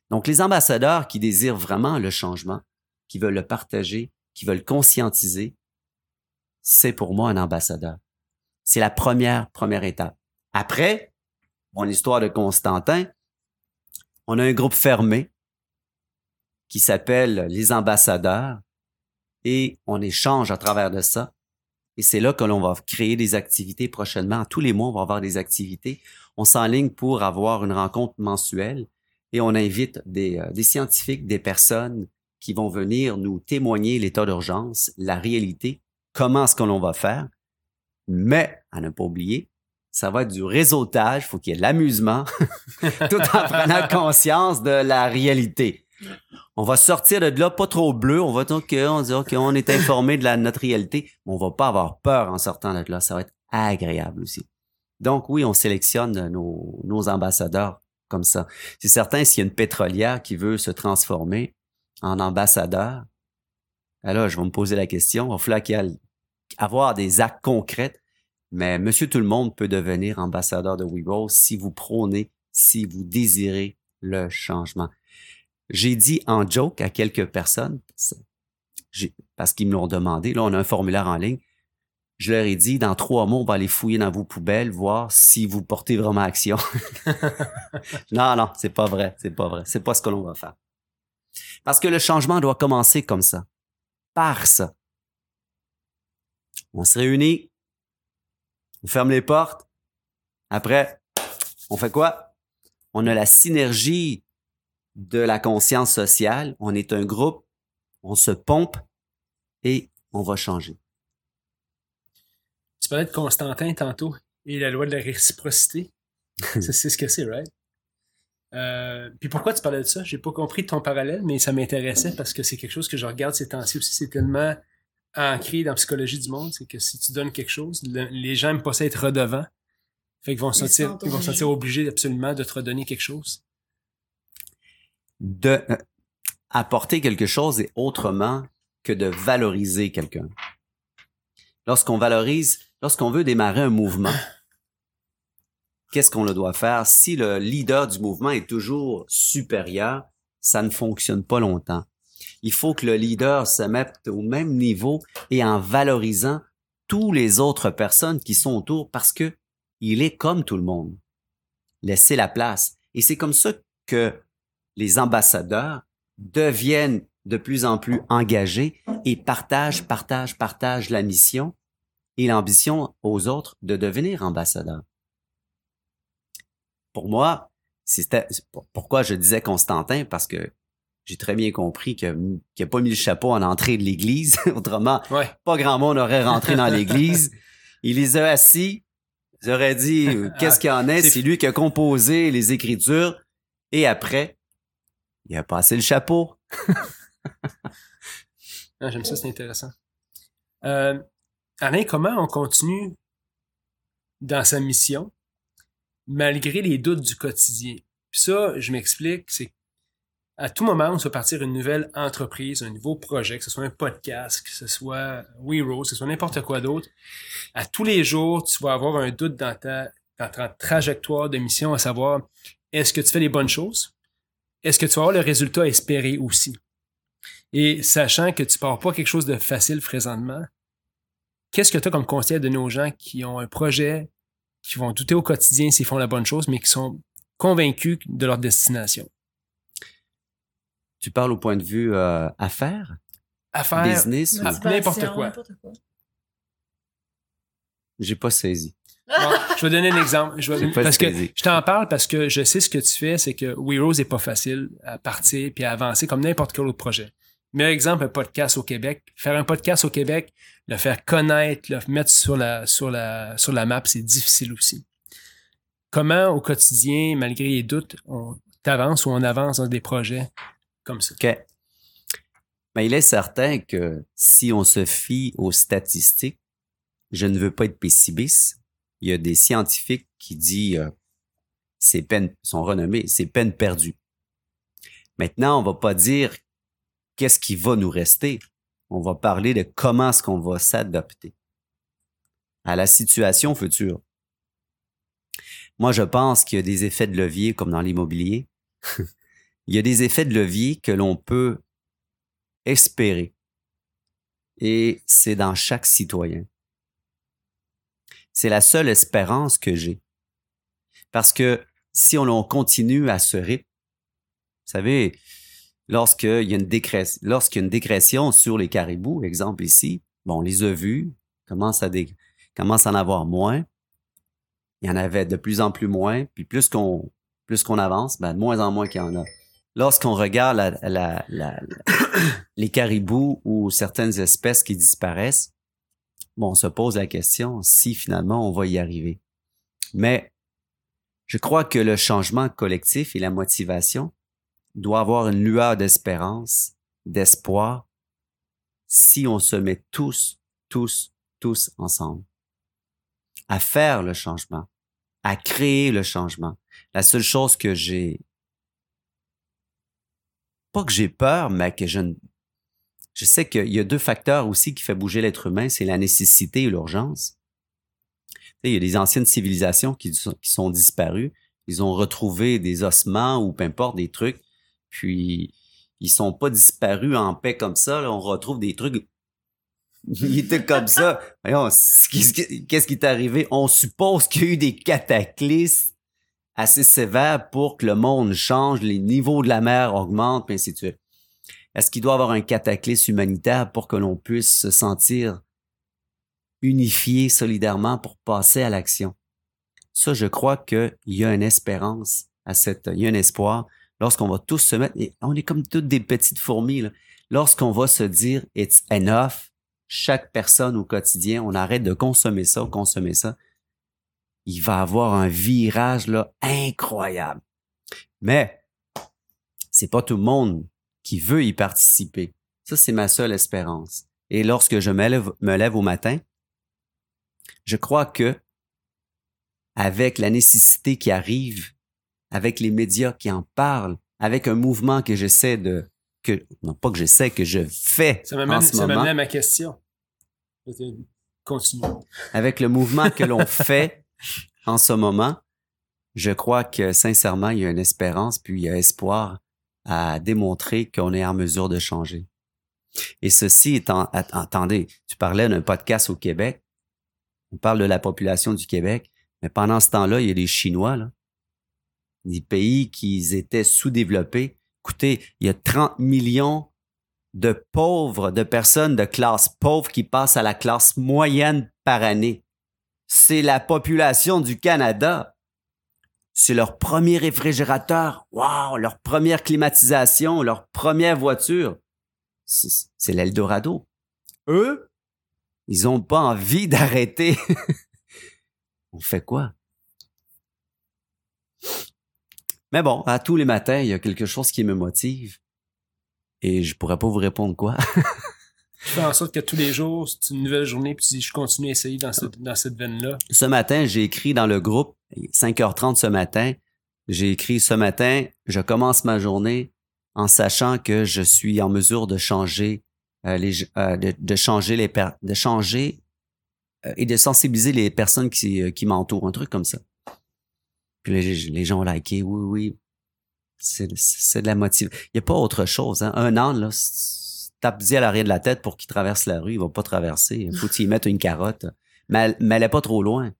Donc, les ambassadeurs qui désirent vraiment le changement, qui veulent le partager, qui veulent conscientiser, c'est pour moi un ambassadeur. C'est la première, première étape. Après, mon histoire de Constantin, on a un groupe fermé qui s'appelle les ambassadeurs et on échange à travers de ça. Et c'est là que l'on va créer des activités prochainement. Tous les mois, on va avoir des activités. On s'enligne pour avoir une rencontre mensuelle et on invite des, euh, des scientifiques, des personnes qui vont venir nous témoigner l'état d'urgence, la réalité, comment est-ce que l'on va faire. Mais, à ne pas oublier, ça va être du réseautage, il faut qu'il y ait l'amusement, tout en prenant conscience de la réalité. On va sortir de là pas trop bleu, on va dire qu'on dit qu'on est informé de la, notre réalité, mais on va pas avoir peur en sortant de là, ça va être agréable aussi. Donc oui, on sélectionne nos, ambassadeurs comme ça. C'est certain, s'il y a une pétrolière qui veut se transformer, en ambassadeur, alors je vais me poser la question, il va falloir qu'il y avoir des actes concrets, mais monsieur tout le monde peut devenir ambassadeur de WeRoll si vous prônez, si vous désirez le changement. J'ai dit en joke à quelques personnes, parce qu'ils me l'ont demandé, là on a un formulaire en ligne, je leur ai dit, dans trois mois, on va aller fouiller dans vos poubelles, voir si vous portez vraiment action. non, non, c'est pas vrai, c'est pas vrai, c'est pas ce que l'on va faire. Parce que le changement doit commencer comme ça, par ça. On se réunit, on ferme les portes. Après, on fait quoi? On a la synergie de la conscience sociale. On est un groupe, on se pompe et on va changer. Tu parlais de Constantin tantôt et la loi de la réciprocité. c'est ce que c'est, right? Euh, puis pourquoi tu parlais de ça? J'ai pas compris ton parallèle, mais ça m'intéressait parce que c'est quelque chose que je regarde ces temps-ci aussi. C'est tellement ancré dans la psychologie du monde, c'est que si tu donnes quelque chose, les gens aiment pas ça être redevant. Fait qu'ils vont se sentir, ils vont se sentir obligés absolument de te redonner quelque chose. De euh, apporter quelque chose est autrement que de valoriser quelqu'un. Lorsqu'on valorise, lorsqu'on veut démarrer un mouvement, qu'est-ce qu'on le doit faire? Si le leader du mouvement est toujours supérieur, ça ne fonctionne pas longtemps. Il faut que le leader se mette au même niveau et en valorisant tous les autres personnes qui sont autour parce que il est comme tout le monde. Laissez la place. Et c'est comme ça que les ambassadeurs deviennent de plus en plus engagés et partagent, partagent, partagent la mission et l'ambition aux autres de devenir ambassadeurs. Pour moi, c'était pourquoi je disais Constantin? Parce que j'ai très bien compris qu'il n'a pas mis le chapeau en entrée de l'église. Autrement, pas grand monde aurait rentré dans l'église. Il les a assis. Ils auraient dit qu'est-ce qu'il y en est. C'est lui qui a composé les écritures. Et après, il a passé le chapeau. ah, J'aime ça, c'est intéressant. Euh, Alain, comment on continue dans sa mission malgré les doutes du quotidien? Puis ça, je m'explique, c'est à tout moment, on va partir une nouvelle entreprise, un nouveau projet, que ce soit un podcast, que ce soit WeRose, que ce soit n'importe quoi d'autre. À tous les jours, tu vas avoir un doute dans ta, dans ta trajectoire de mission, à savoir, est-ce que tu fais les bonnes choses? Est-ce que tu vas avoir le résultat espéré aussi? Et sachant que tu pars pas quelque chose de facile présentement, qu'est-ce que tu as comme conseil de nos gens qui ont un projet, qui vont douter au quotidien s'ils font la bonne chose, mais qui sont convaincus de leur destination? Tu parles au point de vue euh, affaires? Affaires. Business ou... N'importe quoi. J'ai pas saisi. Je vais donner un exemple. Je vais, parce que je t'en parle parce que je sais ce que tu fais, c'est que WeRose est pas facile à partir puis à avancer comme n'importe quel autre projet. Meilleur exemple, un podcast au Québec. Faire un podcast au Québec, le faire connaître, le mettre sur la, sur la, sur la map, c'est difficile aussi. Comment, au quotidien, malgré les doutes, on avance ou on avance dans des projets comme ça? OK. Mais il est certain que si on se fie aux statistiques, je ne veux pas être pessimiste. Il y a des scientifiques qui disent euh, c'est peine, sont renommés, c'est peine perdue. Maintenant, on va pas dire qu'est-ce qui va nous rester. On va parler de comment est-ce qu'on va s'adapter à la situation future. Moi, je pense qu'il y a des effets de levier comme dans l'immobilier. il y a des effets de levier que l'on peut espérer. Et c'est dans chaque citoyen. C'est la seule espérance que j'ai. Parce que si on continue à ce rythme, vous savez, lorsqu'il y a une lorsqu'il y a une décression sur les caribous, exemple ici, bon, on les a vus, commence à, commence à en avoir moins. Il y en avait de plus en plus moins, puis plus qu'on plus qu'on avance, ben, de moins en moins qu'il y en a lorsqu'on regarde les caribous ou certaines espèces qui disparaissent, bon, on se pose la question si finalement on va y arriver. Mais je crois que le changement collectif et la motivation doit avoir une lueur d'espérance, d'espoir, si on se met tous, tous, tous ensemble à faire le changement, à créer le changement. La seule chose que j'ai pas que j'ai peur, mais que je je sais qu'il y a deux facteurs aussi qui font bouger l'être humain, c'est la nécessité et l'urgence. Il y a des anciennes civilisations qui sont, qui sont disparues. Ils ont retrouvé des ossements ou peu importe des trucs. Puis ils sont pas disparus en paix comme ça. On retrouve des trucs. Ils étaient comme ça. Qu'est-ce qui est arrivé? On suppose qu'il y a eu des cataclysmes assez sévère pour que le monde change, les niveaux de la mer augmentent, et ainsi de suite. Est-ce qu'il doit avoir un cataclysme humanitaire pour que l'on puisse se sentir unifié solidairement pour passer à l'action? Ça, je crois qu'il y a une espérance à cette, il y a un espoir lorsqu'on va tous se mettre, et on est comme toutes des petites fourmis, lorsqu'on va se dire it's enough, chaque personne au quotidien, on arrête de consommer ça, consommer ça, il va avoir un virage là incroyable. Mais c'est pas tout le monde qui veut y participer. Ça, c'est ma seule espérance. Et lorsque je me lève, me lève au matin, je crois que avec la nécessité qui arrive, avec les médias qui en parlent, avec un mouvement que j'essaie de que non pas que j'essaie que je fais ça en ce moment. Ça à ma question. Continue. Avec le mouvement que l'on fait en ce moment, je crois que sincèrement, il y a une espérance, puis il y a espoir à démontrer qu'on est en mesure de changer. Et ceci étant, att- attendez, tu parlais d'un podcast au Québec. On parle de la population du Québec, mais pendant ce temps-là, il y a les Chinois. Des pays qui étaient sous-développés. Écoutez, il y a 30 millions de pauvres, de personnes de classe pauvre qui passent à la classe moyenne par année. C'est la population du Canada. C'est leur premier réfrigérateur. Wow, leur première climatisation, leur première voiture. C'est l'Eldorado. Eux, ils ont pas envie d'arrêter. On fait quoi? Mais bon, à tous les matins, il y a quelque chose qui me motive. Et je pourrais pas vous répondre quoi. Tu fais en sorte que tous les jours, c'est une nouvelle journée, puis tu je continue à essayer dans cette, dans cette veine-là. Ce matin, j'ai écrit dans le groupe, 5h30 ce matin, j'ai écrit ce matin, je commence ma journée en sachant que je suis en mesure de changer euh, les euh, de, de changer les de changer euh, et de sensibiliser les personnes qui, qui m'entourent, un truc comme ça. Puis les, gens ont liké, oui, oui. C'est c'est de la motivation. Il n'y a pas autre chose. Hein. Un âne, là, s- tape-y à l'arrière de la tête pour qu'il traverse la rue. Il va pas traverser. Il faut qu'il y mettre une carotte. Mais, elle- mais elle est pas trop loin.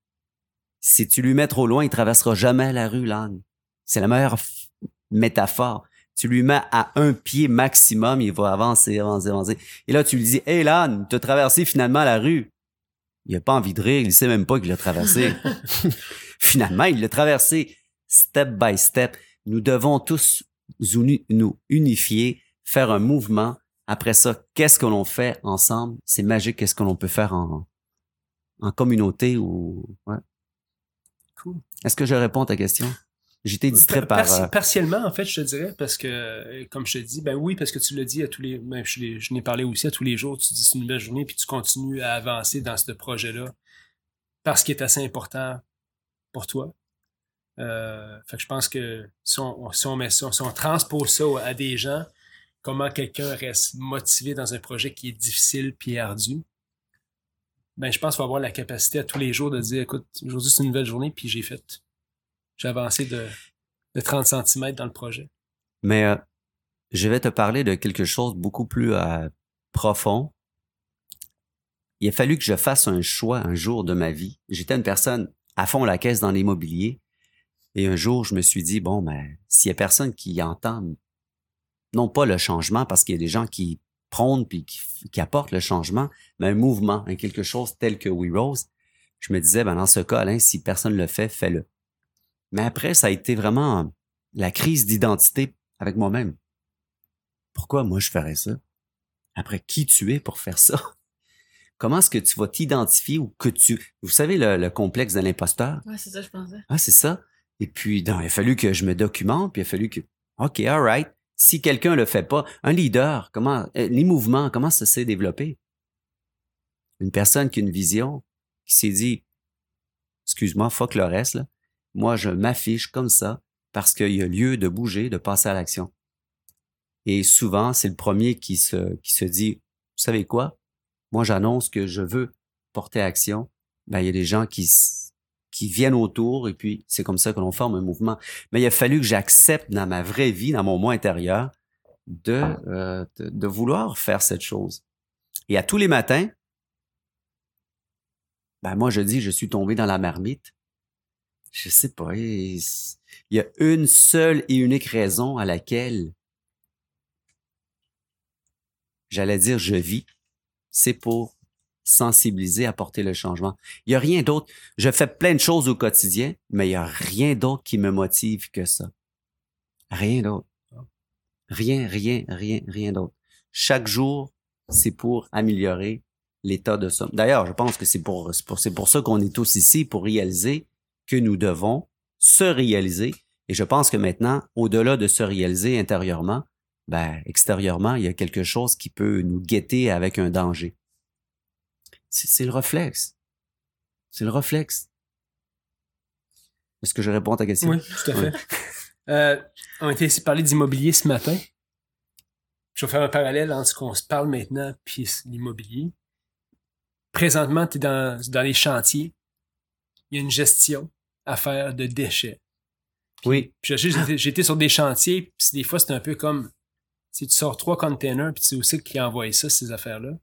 Si tu lui mets trop loin, il traversera jamais la rue, l'âne. C'est la meilleure métaphore. Tu lui mets à un pied maximum, il va avancer, avancer, avancer. Et là, tu lui dis, Hey, l'âne, tu as traversé finalement la rue. Il a pas envie de rire, il sait même pas qu'il l'a traversé. finalement, il l'a traversé step by step. Nous devons tous nous unifier, faire un mouvement. Après ça, qu'est-ce que l'on fait ensemble? C'est magique, qu'est-ce que l'on peut faire en, en communauté ou, ouais. Cool. Est-ce que je réponds à ta question? J'étais distrait par, euh, Partiellement, en fait, je te dirais, parce que, comme je te dis, ben oui, parce que tu l'as dit à tous les. Ben, je je n'ai parlé aussi à tous les jours. Tu dis c'est une belle journée, puis tu continues à avancer dans ce projet-là parce qu'il est assez important pour toi. Euh, fait que je pense que si on, si on met ça, si on transpose ça à des gens, comment quelqu'un reste motivé dans un projet qui est difficile puis ardu, ben je pense qu'il avoir la capacité à tous les jours de dire écoute, aujourd'hui c'est une nouvelle journée, puis j'ai fait. J'ai avancé de, de 30 cm dans le projet. Mais euh, je vais te parler de quelque chose beaucoup plus euh, profond. Il a fallu que je fasse un choix un jour de ma vie. J'étais une personne à fond la caisse dans l'immobilier. Et un jour, je me suis dit, bon, ben, s'il y a personne qui entend, non pas le changement, parce qu'il y a des gens qui prônent puis qui, qui apportent le changement, mais un mouvement, un quelque chose tel que We Rose, je me disais, ben, dans ce cas, Alain, si personne le fait, fais-le. Mais après, ça a été vraiment la crise d'identité avec moi-même. Pourquoi moi je ferais ça? Après, qui tu es pour faire ça? Comment est-ce que tu vas t'identifier ou que tu... Vous savez, le, le complexe de l'imposteur? Ouais, c'est ça, je pensais. Ah, c'est ça. Et puis, non, il a fallu que je me documente, puis il a fallu que... OK, all right. Si quelqu'un le fait pas, un leader, comment... euh, les mouvements, comment ça s'est développé? Une personne qui a une vision, qui s'est dit, excuse-moi, fuck le reste. Moi, je m'affiche comme ça parce qu'il y a lieu de bouger, de passer à l'action. Et souvent, c'est le premier qui se, dit, vous savez quoi? Moi, j'annonce que je veux porter action. Ben, il y a des gens qui, qui viennent autour et puis c'est comme ça que l'on forme un mouvement. Mais il a fallu que j'accepte dans ma vraie vie, dans mon moi intérieur, de, euh, de, de vouloir faire cette chose. Et à tous les matins, ben moi, je dis, je suis tombé dans la marmite. Je sais pas. Il y a une seule et unique raison à laquelle j'allais dire je vis, c'est pour sensibiliser, apporter le changement. Il y a rien d'autre. Je fais plein de choses au quotidien, mais il y a rien d'autre qui me motive que ça. Rien d'autre. Rien, rien, rien, rien d'autre. Chaque jour, c'est pour améliorer l'état de ça. D'ailleurs, je pense que c'est pour, pour, pour ça qu'on est tous ici, pour réaliser que nous devons se réaliser. Et je pense que maintenant, au-delà de se réaliser intérieurement, ben, extérieurement, il y a quelque chose qui peut nous guetter avec un danger. C'est c'est le réflexe. C'est le réflexe. Est-ce que je réponds à ta question? Oui, tout à fait. Euh, on était ici parler d'immobilier ce matin. Je vais faire un parallèle entre ce qu'on se parle maintenant puis l'immobilier. Présentement, tu es dans, dans les chantiers. Il y a une gestion à faire de déchets. Oui. Puis j'ai été sur des chantiers, puis des fois, c'est un peu comme si tu sors trois containers, puis tu sais aussi qui envoie ça, ces affaires-là.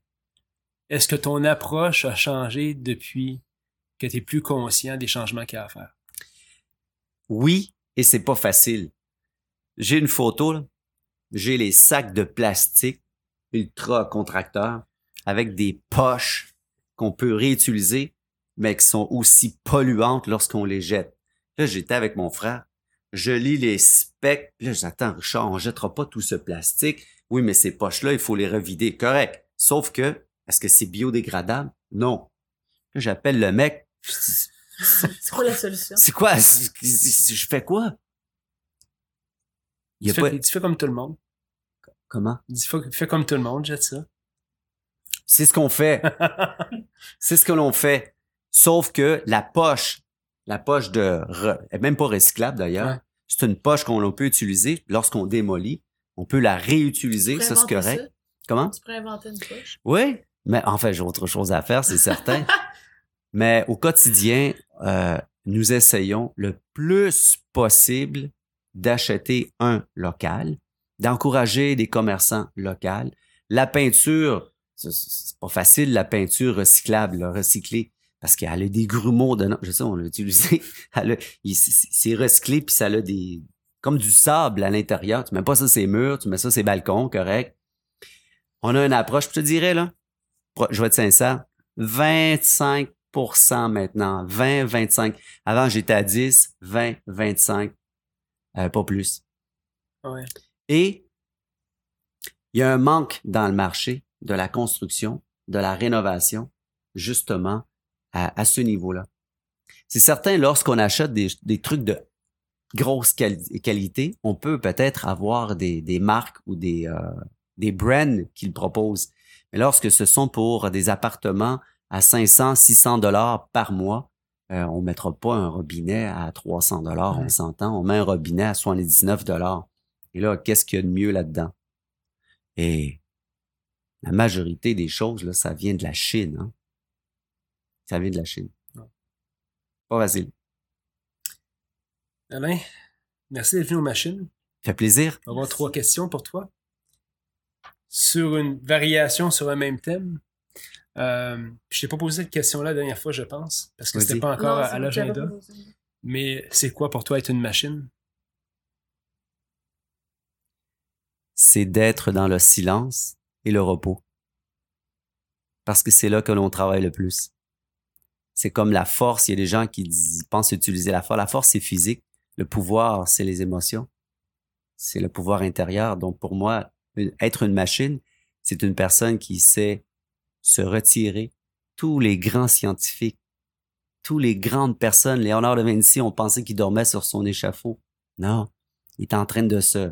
Est-ce que ton approche a changé depuis que tu es plus conscient des changements qu'il y a à faire? Oui, et c'est pas facile. J'ai une photo. J'ai les sacs de plastique ultra contracteurs avec des poches qu'on peut réutiliser, mais qui sont aussi polluantes lorsqu'on les jette. Là, j'étais avec mon frère. Je lis les specs. Là, j'attends, Richard, on jettera pas tout ce plastique. Oui, mais ces poches-là, il faut les revider. Correct. Sauf que, est-ce que c'est biodégradable? Non. J'appelle le mec. C'est quoi la solution? c'est quoi? Je fais quoi? Il y Tu a fais, pas... tu fais comme tout le monde. Comment? Dis, fais, fais comme tout le monde, jette ça. C'est ce qu'on fait. C'est ce que l'on fait. Sauf que la poche, la poche de... re- elle est même pas recyclable d'ailleurs. Ouais. C'est une poche qu'on peut utiliser lorsqu'on démolit. On peut la réutiliser, Tu ça c'est correct. Comment? Tu pourrais inventer une poche. Oui, mais enfin, j'ai autre chose à faire, c'est certain. mais au quotidien, euh, nous essayons le plus possible d'acheter un local, d'encourager des commerçants locaux. La peinture, c'est- pas facile, la peinture recyclable, recyclée, parce qu'elle a des grumeaux dedans. Je sais, on l'a utilisé. C'est recyclé, puis ça a des... comme du sable à l'intérieur. Tu mets pas ça ses murs, tu mets ça ses balcons, correct. On a une approche, je te dirais, là, je vais être sincère, 25% maintenant, 20, 25. Avant, j'étais à 10, 20, 25, euh, pas plus. Ouais. Et il y a un manque dans le marché de la construction, de la rénovation, justement, à, à ce niveau-là. C'est certain, lorsqu'on achète des, des trucs de grosse quali- qualité, on peut peut-être avoir des, des marques ou des, euh, des brands qu'ils proposent. Mais lorsque ce sont pour des appartements à 500, 600 dollars par mois, euh, on mettra pas un robinet à 300 dollars, on s'entend. On met un robinet à 79 dollars. Et là, qu'est-ce qu'il y a de mieux là-dedans? Et la majorité des choses, là, ça vient de la Chine. Hein? Ça vient de la Chine. Pas facile. Alain, merci d'être venu aux machines. Fait plaisir. On va avoir trois questions pour toi. Sur une variation sur un même thème. Euh, je t'ai pas posé cette question-là la dernière fois, je pense, parce que c'était pas encore Non, à, l'agenda. Mais c'est quoi pour toi être une machine? c'est d'être dans le silence et le repos. Parce que c'est là que l'on travaille le plus. C'est comme la force. Il y a des gens qui disent- pensent utiliser la force. La force, c'est physique. Le pouvoir, c'est les émotions. C'est le pouvoir intérieur. Donc, pour moi, être une machine, c'est une personne qui sait se retirer. Tous les grands scientifiques, tous les grandes personnes, Léonard de Vinci, on pensait qu'il dormait sur son échafaud. Non. Il est en train de se,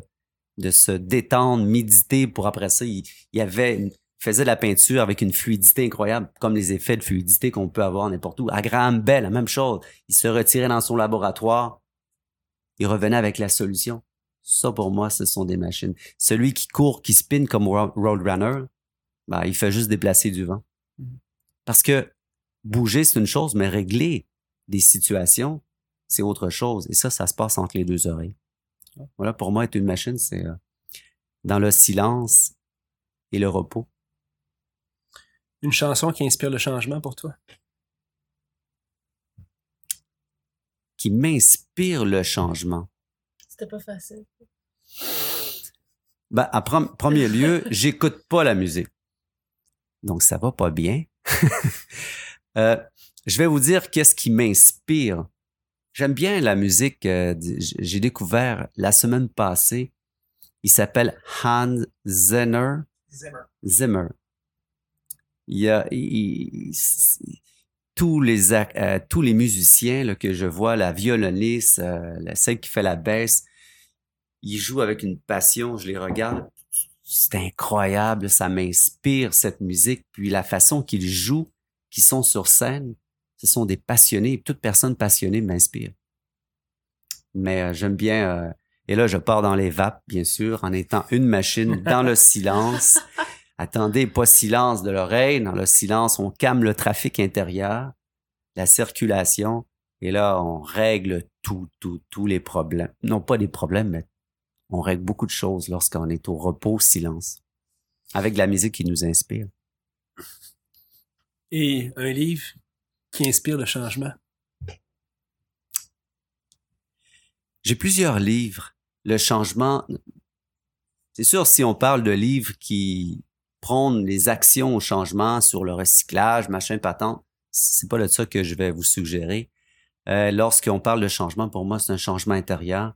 de se détendre, méditer pour après ça, il, avait faisait la peinture avec une fluidité incroyable, comme les effets de fluidité qu'on peut avoir n'importe où. À Graham Bell, la même chose. Il se retirait dans son laboratoire. Il revenait avec la solution. Ça, pour moi, ce sont des machines. Celui qui court, qui spin comme ro- Roadrunner, ben, il fait juste déplacer du vent. Mhm. Parce que bouger, c'est une chose, mais régler des situations, c'est autre chose. Et ça, ça se passe entre les deux oreilles. Voilà, pour moi, être une machine, c'est euh, dans le silence et le repos. Une chanson qui inspire le changement pour toi? qui m'inspire le changement. C'était pas facile. Ben, en premier lieu, j'écoute pas la musique. Donc, ça va pas bien. Euh, je vais vous dire qu'est-ce qui m'inspire. J'aime bien la musique. euh, J'ai découvert la semaine passée. Il s'appelle Hans Zimmer. Zimmer. Il y a il- il- tous les euh, tous les musiciens là, que je vois, la violoniste, euh, celle qui fait la basse, ils jouent avec une passion. Je les regarde, c'est incroyable, ça m'inspire cette musique. Puis la façon qu'ils jouent, qu'ils sont sur scène, ce sont des passionnés. Toute personne passionnée m'inspire. Mais euh, j'aime bien. euh, et là, je pars dans les vapes, bien sûr, en étant une machine dans le silence. Attendez, pas silence de l'oreille. Dans le silence, on calme le trafic intérieur, la circulation. Et là, on règle tous, tous, tous les problèmes. Non pas des problèmes, mais on règle beaucoup de choses lorsqu'on est au repos, silence, avec de la musique qui nous inspire. Et un livre qui inspire le changement? J'ai plusieurs livres. Le changement, c'est sûr, si on parle de livres qui prônent les actions au changement sur le recyclage, machin patent, c'est pas de ça que je vais vous suggérer. Euh, Lorsqu'on parle de changement, pour moi, c'est un changement intérieur.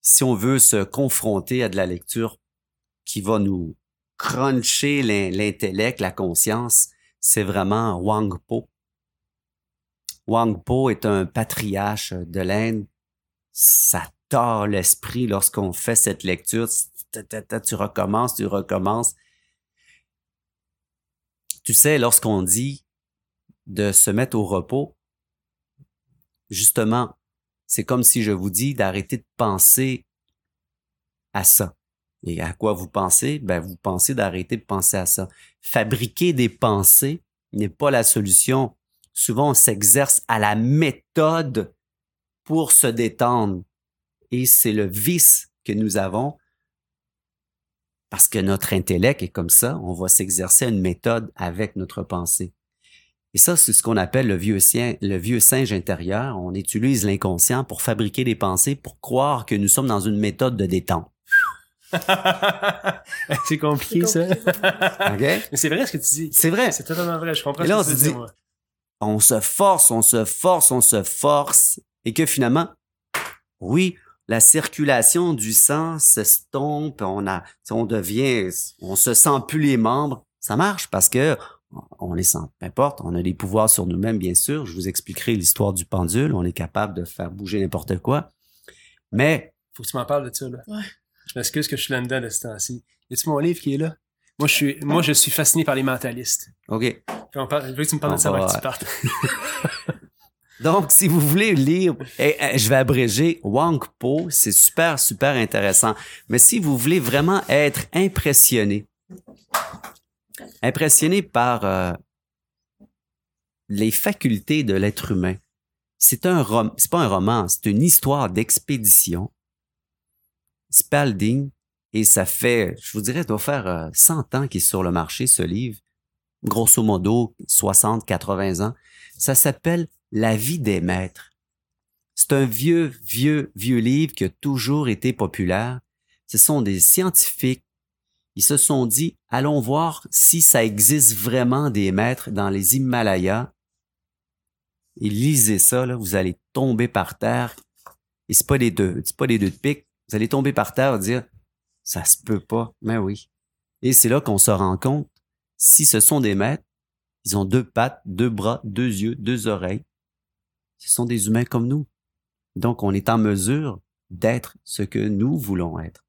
Si on veut se confronter à de la lecture qui va nous cruncher l'in- l'intellect, la conscience, c'est vraiment Wang Po. Wang Po est un patriarche de l'Inde. Ça tord l'esprit lorsqu'on fait cette lecture. Tu recommences, tu recommences. Tu sais, lorsqu'on dit de se mettre au repos, justement, c'est comme si je vous dis d'arrêter de penser à ça. Et à quoi vous pensez? Ben, vous pensez d'arrêter de penser à ça. Fabriquer des pensées n'est pas la solution. Souvent, on s'exerce à la méthode pour se détendre. Et c'est le vice que nous avons parce que notre intellect est comme ça. On va s'exercer à une méthode avec notre pensée. Et ça, c'est ce qu'on appelle le vieux, sien, le vieux singe intérieur. On utilise l'inconscient pour fabriquer des pensées, pour croire que nous sommes dans une méthode de détente. c'est compliqué, ça. compliqué, OK? Mais c'est vrai ce que tu dis. C'est vrai. C'est totalement vrai. Je comprends Et là, ce on que tu dit- moi. on se force, on se force, on se force, et que finalement, oui, la circulation du sang s'estompe, on a, on devient, on se sent plus les membres. Ça marche parce que on est sans, peu importe, on a des pouvoirs sur nous-mêmes, bien sûr. Je vous expliquerai l'histoire du pendule. On est capable de faire bouger n'importe quoi. Mais, Faut que tu m'en parles de ça, là. Ouais. Je m'excuse que je suis là-dedans de ce temps-ci. Y a-tu mon livre qui est là? Moi, je suis, moi, je suis fasciné par les mentalistes. OK. Puis on parle, je veux que tu me parles On de ça avant va- que tu partes. Donc, si vous voulez lire, eh, eh, je vais abréger Wang Po, c'est super, super intéressant. Mais si vous voulez vraiment être impressionné, impressionné par euh, les facultés de l'être humain, c'est un c'est pas un roman, c'est une histoire d'expédition. Spalding, et ça fait, je vous dirais, doit faire euh, 100 ans qu'il est sur le marché, ce livre. Grosso modo, 60, 80 ans. Ça s'appelle La vie des maîtres. C'est un vieux, vieux, vieux livre qui a toujours été populaire. Ce sont des scientifiques. Ils se sont dit, allons voir si ça existe vraiment des maîtres dans les Himalayas. Et lisez ça, là, vous allez tomber par terre. Et c'est pas des deux, c'est pas des deux de pique. Vous allez tomber par terre et dire, ça se peut pas. Mais oui. Et c'est là qu'on se rend compte, si ce sont des maîtres, ils ont deux pattes, deux bras, deux yeux, deux oreilles. Ce sont des humains comme nous. Donc, on est en mesure d'être ce que nous voulons être.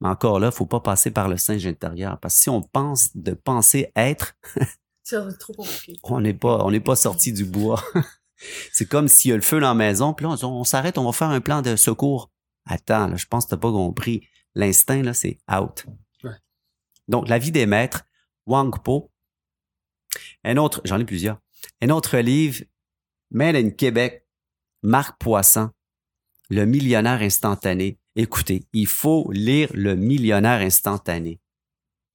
Mais encore là, faut pas passer par le singe intérieur. Parce que si on pense de penser être, C'est trop compliqué. on n'est pas, on n'est pas sorti du bois. C'est comme s'il y a le feu dans la maison, puis là, on, on s'arrête, on va faire un plan de secours. Attends, là, je pense que t'as pas compris. L'instinct, là, c'est out. Ouais. Donc, la vie des maîtres, Wang Po. Un autre, j'en ai plusieurs. Un autre livre, Made in Québec, Marc Poisson, Le millionnaire instantané. Écoutez, il faut lire Le millionnaire instantané.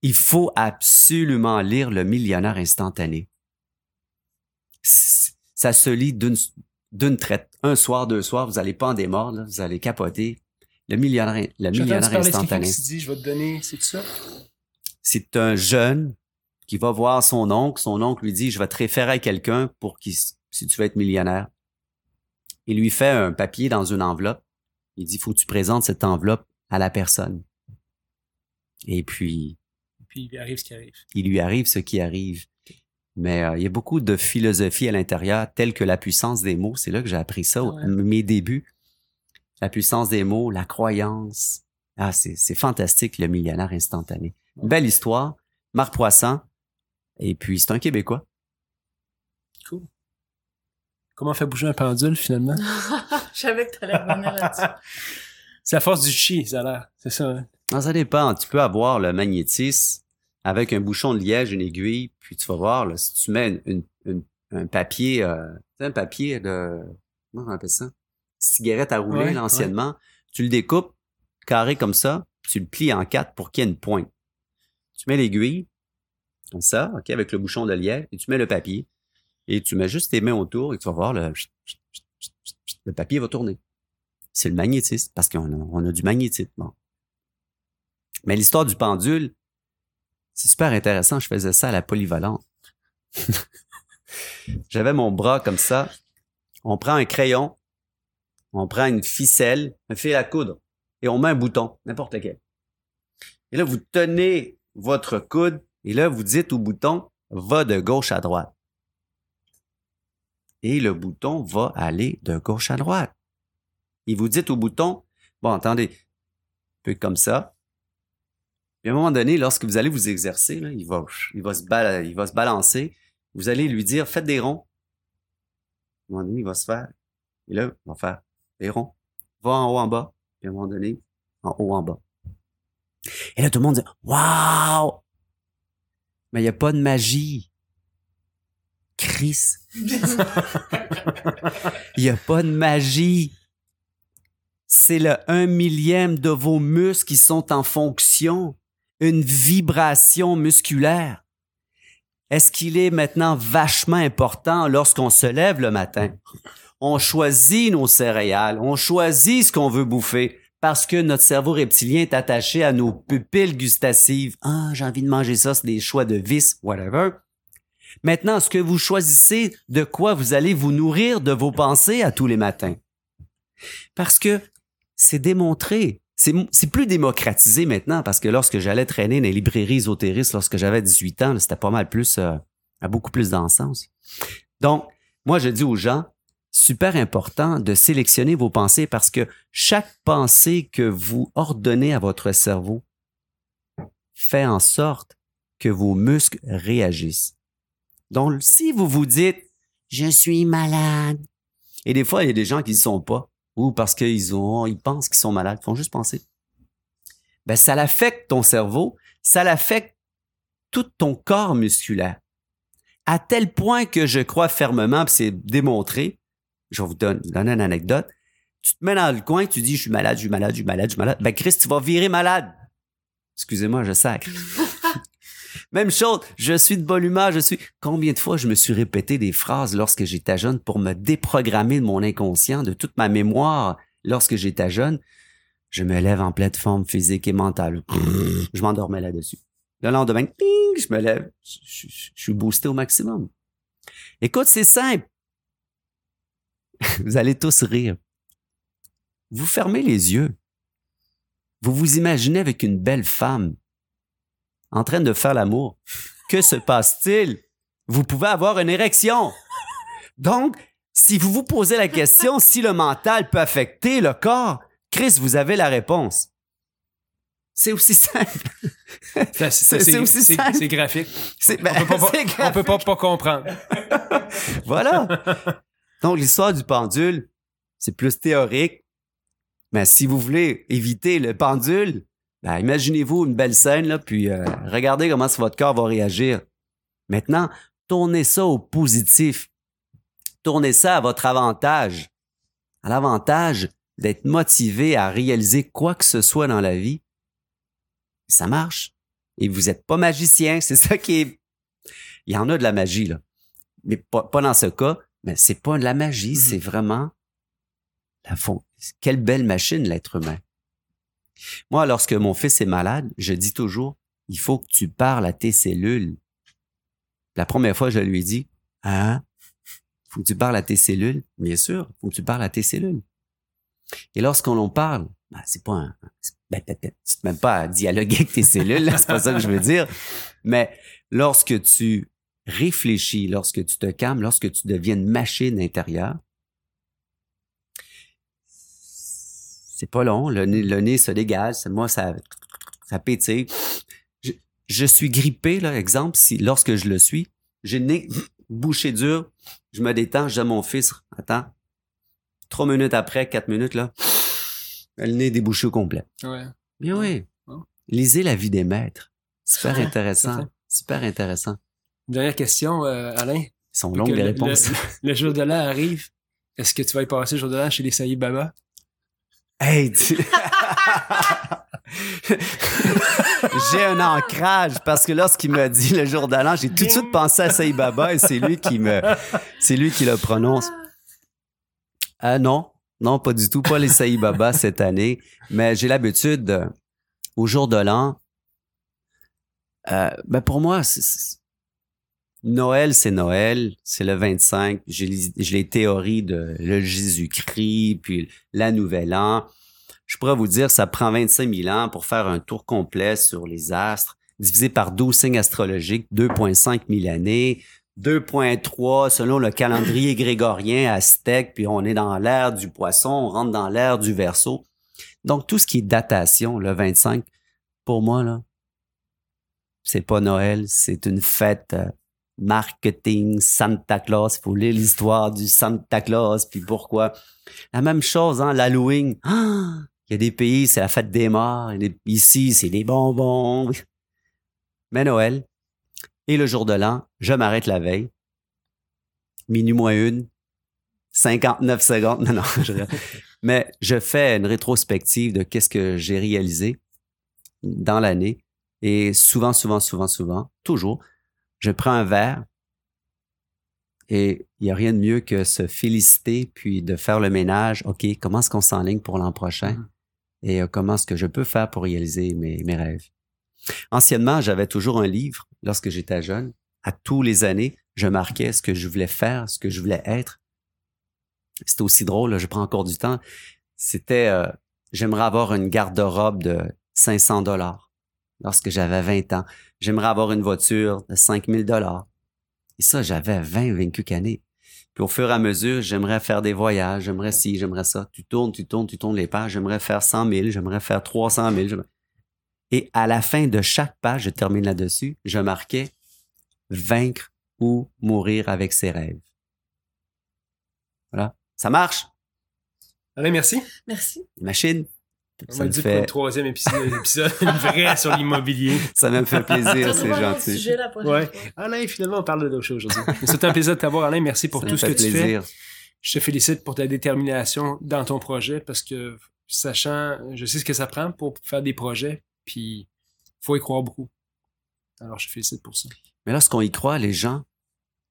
Il faut absolument lire Le millionnaire instantané. Ça se lit d'une traite. Un soir, deux soirs, vous allez pas en démordre, vous allez capoter. Le millionnaire, le millionnaire instantané. qui se dit, je vais te donner, c'est ça? C'est un jeune qui va voir son oncle. Son oncle lui dit, je vais te référer à quelqu'un pour qui, si tu veux être millionnaire. Il lui fait un papier dans une enveloppe. Il dit, faut que tu présentes cette enveloppe à la personne. Et puis, Puis il arrive ce qui arrive. il lui arrive ce qui arrive. Mais euh, il y a beaucoup de philosophie à l'intérieur, telle que la puissance des mots. C'est là que j'ai appris ça, Ouais. mes débuts. La puissance des mots, la croyance. Ah, c'est c'est fantastique, le millionnaire instantané. Une Belle histoire. Marc Poisson. Et puis, c'est un Québécois. Comment on fait bouger un pendule, finalement? Je savais que t'allais revenir là-dessus. C'est à force du chi, ça a l'air. C'est ça, hein? Non, ça dépend. Tu peux avoir le magnétisme avec un bouchon de liège, une aiguille, puis tu vas voir, là, si tu mets une, une- une- un papier, euh, tu sais, un papier de, comment on appelle ça? cigarette à rouler, Ouais, là, anciennement. Tu le découpes carré comme ça, tu le plies en quatre pour qu'il y ait une pointe. Tu mets l'aiguille, comme ça, OK, avec le bouchon de lierre, et tu mets le papier. Et tu mets juste tes mains autour et tu vas voir le, papier va tourner. C'est le magnétisme, parce qu'on a, du magnétisme. Mais l'histoire du pendule, c'est super intéressant. Je faisais ça à la polyvalente. J'avais mon bras comme ça. On prend un crayon, on prend une ficelle, un fil à coudre, et on met un bouton, n'importe lequel. Et là, vous tenez votre coude, et là, vous dites au bouton, va de gauche à droite. Et le bouton va aller de gauche à droite. Et vous dites au bouton, bon, attendez, un peu comme ça. Et à un moment donné, lorsque vous allez vous exercer, il, va, il, va se il va se balancer. Vous allez lui dire, faites des ronds. À un moment donné, il va se faire. Et là, il va faire des ronds. Va en haut, en bas. Puis à un moment donné, en haut, en bas. Et là, tout le monde dit, waouh! Mais il n'y a pas de magie. Chris. Il n'y a pas de magie. C'est le un millième de vos muscles qui sont en fonction. Une vibration musculaire. Est-ce qu'il est maintenant vachement important lorsqu'on se lève le matin? On choisit nos céréales, on choisit ce qu'on veut bouffer parce que notre cerveau reptilien est attaché à nos pupilles gustatives. Ah, j'ai envie de manger ça, c'est des choix de vis, whatever. Maintenant, est-ce que vous choisissez de quoi vous allez vous nourrir de vos pensées à tous les matins? Parce que c'est démontré. C'est, plus démocratisé maintenant parce que lorsque j'allais traîner dans les librairies ésotéristes lorsque j'avais 18 ans, c'était pas mal plus, euh, à beaucoup plus d'encens. Donc, moi, je dis aux gens, super important de sélectionner vos pensées parce que chaque pensée que vous ordonnez à votre cerveau fait en sorte que vos muscles réagissent. Donc, si vous vous dites, je suis malade, et des fois, il y a des gens qui ne sont pas, ou parce qu'ils ils pensent qu'ils sont malades, ils font juste penser. Ben, ça l'affecte ton cerveau, ça l'affecte tout ton corps musculaire. À tel point que je crois fermement, c'est démontré, je vous donner une anecdote. Tu te mets dans le coin, tu dis, je suis malade, je suis malade, je suis malade, je suis malade. Ben, Chris, tu vas virer malade. Excusez-moi, je sacre. Même chose, je suis de bonne humeur, je suis... Combien de fois je me suis répété des phrases lorsque j'étais jeune pour me déprogrammer de mon inconscient, de toute ma mémoire lorsque j'étais jeune? Je me lève en pleine forme physique et mentale. Je m'endormais là-dessus. Le lendemain, je me lève. Je- je suis boosté au maximum. Écoute, c'est simple. Vous allez tous rire. Vous fermez les yeux. Vous vous imaginez avec une belle femme en train de faire l'amour. Que se passe-t-il? Vous pouvez avoir une érection. Donc, si vous vous posez la question si le mental peut affecter le corps, Chris, vous avez la réponse. C'est aussi simple. C'est- aussi simple. c'est graphique. On ben, peut pas, on peut pas, pas comprendre. Voilà. Donc, l'histoire du pendule, c'est plus théorique. Mais si vous voulez éviter le pendule, ben, imaginez-vous une belle scène, là, puis euh, regardez comment votre corps va réagir. Maintenant, tournez ça au positif. Tournez ça à votre avantage. À l'avantage d'être motivé à réaliser quoi que ce soit dans la vie. Ça marche. Et vous n'êtes pas magicien. C'est ça qui est... Il y en a de la magie, là mais pas, pas dans ce cas, mais c'est pas de la magie, Mhm. c'est vraiment la fond. Quelle belle machine, l'être humain. Moi, lorsque mon fils est malade, je dis toujours, il faut que tu parles à tes cellules. La première fois, je lui ai dit, hein? Faut que tu parles à tes cellules? Bien sûr, faut que tu parles à tes cellules. Et lorsqu'on en parle, ben, c'est pas un, ben, même pas à dialoguer avec tes cellules, c'est pas ça que je veux dire. Mais lorsque tu réfléchis, lorsque tu te calmes, lorsque tu deviens une machine intérieure, c'est pas long, le nez, le nez se dégage, moi, ça, ça pétille. Je, je suis grippé, là, exemple, si, lorsque je le suis, j'ai le nez bouché dur, je me détends, je dis à mon fils, attends, trois minutes après, quatre minutes, là, le nez débouché au complet. Ouais. Bien oui. Lisez La vie des maîtres. Super intéressant. Super intéressant. Une dernière question, euh, Alain. Ils sont longues les le- réponses. Le, le jour de là arrive. Est-ce que tu vas y passer le jour de l'an chez les Saïd Baba? Hey, j'ai un ancrage parce que lorsqu'il m'a dit le jour de l'an, j'ai tout de suite pensé à Saïd Baba et c'est lui qui me, c'est lui qui le prononce. Ah non, non, pas du tout, pas les Saïd Baba cette année, mais j'ai l'habitude, au jour de l'an, euh, ben pour moi, c'est- Noël, c'est Noël, c'est le 25. J'ai les, théories de le Jésus-Christ, puis la Nouvelle An. Je pourrais vous dire, ça prend 25 000 ans pour faire un tour complet sur les astres, divisé par 12 signes astrologiques, 2,5 000 années, 2,3 selon le calendrier grégorien aztèque, puis on est dans l'ère du poisson, on rentre dans l'ère du verso. Donc, tout ce qui est datation, le 25, pour moi, là, c'est pas Noël, c'est une fête euh, marketing, Santa Claus. Il faut lire l'histoire du Santa Claus, puis pourquoi. La même chose, hein, l'Halloween. Ah! Il y a des pays, c'est la fête des morts. Ici, c'est des bonbons. Mais Noël et le jour de l'an, je m'arrête la veille. Minuit moins une. 59 secondes. Non, non, je. Mais je fais une rétrospective de qu'est-ce que j'ai réalisé dans l'année. Et souvent, souvent, souvent, souvent, toujours, je prends un verre et il n'y a rien de mieux que se féliciter puis de faire le ménage. OK, comment est-ce qu'on s'enligne pour l'an prochain? Mhm. Et euh, comment est-ce que je peux faire pour réaliser mes, mes rêves? Anciennement, j'avais toujours un livre lorsque j'étais jeune. À tous les années, je marquais ce que je voulais faire, ce que je voulais être. C'était aussi drôle, je prends encore du temps. C'était, euh, j'aimerais avoir une garde-robe de 500 dollars lorsque j'avais 20 ans. J'aimerais avoir une voiture de 5000 dollars. Et ça, j'avais 20, 28 années. Puis au fur et à mesure, j'aimerais faire des voyages, j'aimerais ci, j'aimerais ça. Tu tournes, tu tournes, tu tournes les pages. J'aimerais faire 100 000, j'aimerais faire 300 000. j'aimerais- Et à la fin de chaque page, je termine là-dessus, je marquais vaincre ou mourir avec ses rêves. Voilà. Ça marche, Alain, merci. Merci. machine. On Ça m'a me, dit pour le fait, troisième épisode, épisode une vraie sur l'immobilier. ça me fait plaisir, On c'est gentil. sujet prochaine Ouais. Alain, finalement, on parle de d'autres choses aujourd'hui. C'était un plaisir de t'avoir, Alain. Merci pour Ça tout ce que fait tu fais. plaisir. Je te félicite pour ta détermination dans ton projet parce que, sachant, je sais ce que ça prend pour faire des projets, puis faut y croire beaucoup. Alors, je te félicite pour ça. Mais lorsqu'on y croit, les gens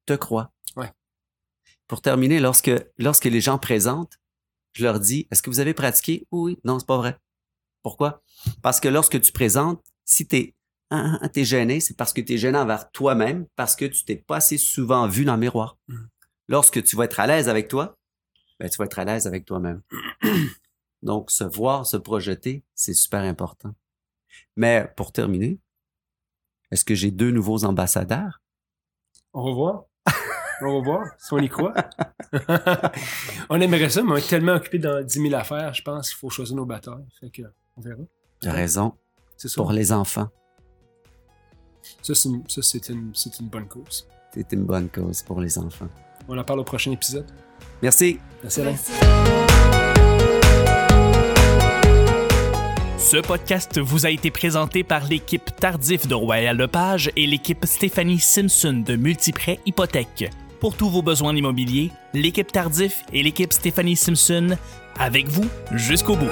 te croient. Ouais. Pour terminer, lorsque, lorsque les gens présentent, je leur dis, est-ce que vous avez pratiqué? Oui, non, c'est pas vrai. Pourquoi? Parce que lorsque tu présentes, si t'es, ah, ah, t'es gêné, c'est parce que t'es gêné envers toi-même, parce que tu t'es pas assez souvent vu dans le miroir. Mm. Lorsque tu vas être à l'aise avec toi, ben, tu vas être à l'aise avec toi-même. Donc, se voir, se projeter, c'est super important. Mais pour terminer, est-ce que j'ai deux nouveaux ambassadeurs? On va voir. On va voir si on y croit. on aimerait ça, mais on est tellement occupé dans 10 000 affaires, je pense qu'il faut choisir nos batailles. Fait que, on verra. Tu as raison. C'est ça. Pour les enfants, Ça, c'est une, une, bonne cause. c'est une bonne cause pour les enfants. On en parle au prochain épisode. Merci. Merci, Alain. Merci. Ce podcast vous a été présenté par l'équipe Tardif de Royal Lepage et l'équipe Stéphanie Simpson de Multiprêt Hypothèque. Pour tous vos besoins immobiliers, l'équipe Tardif et l'équipe Stéphanie Simpson avec vous jusqu'au bout.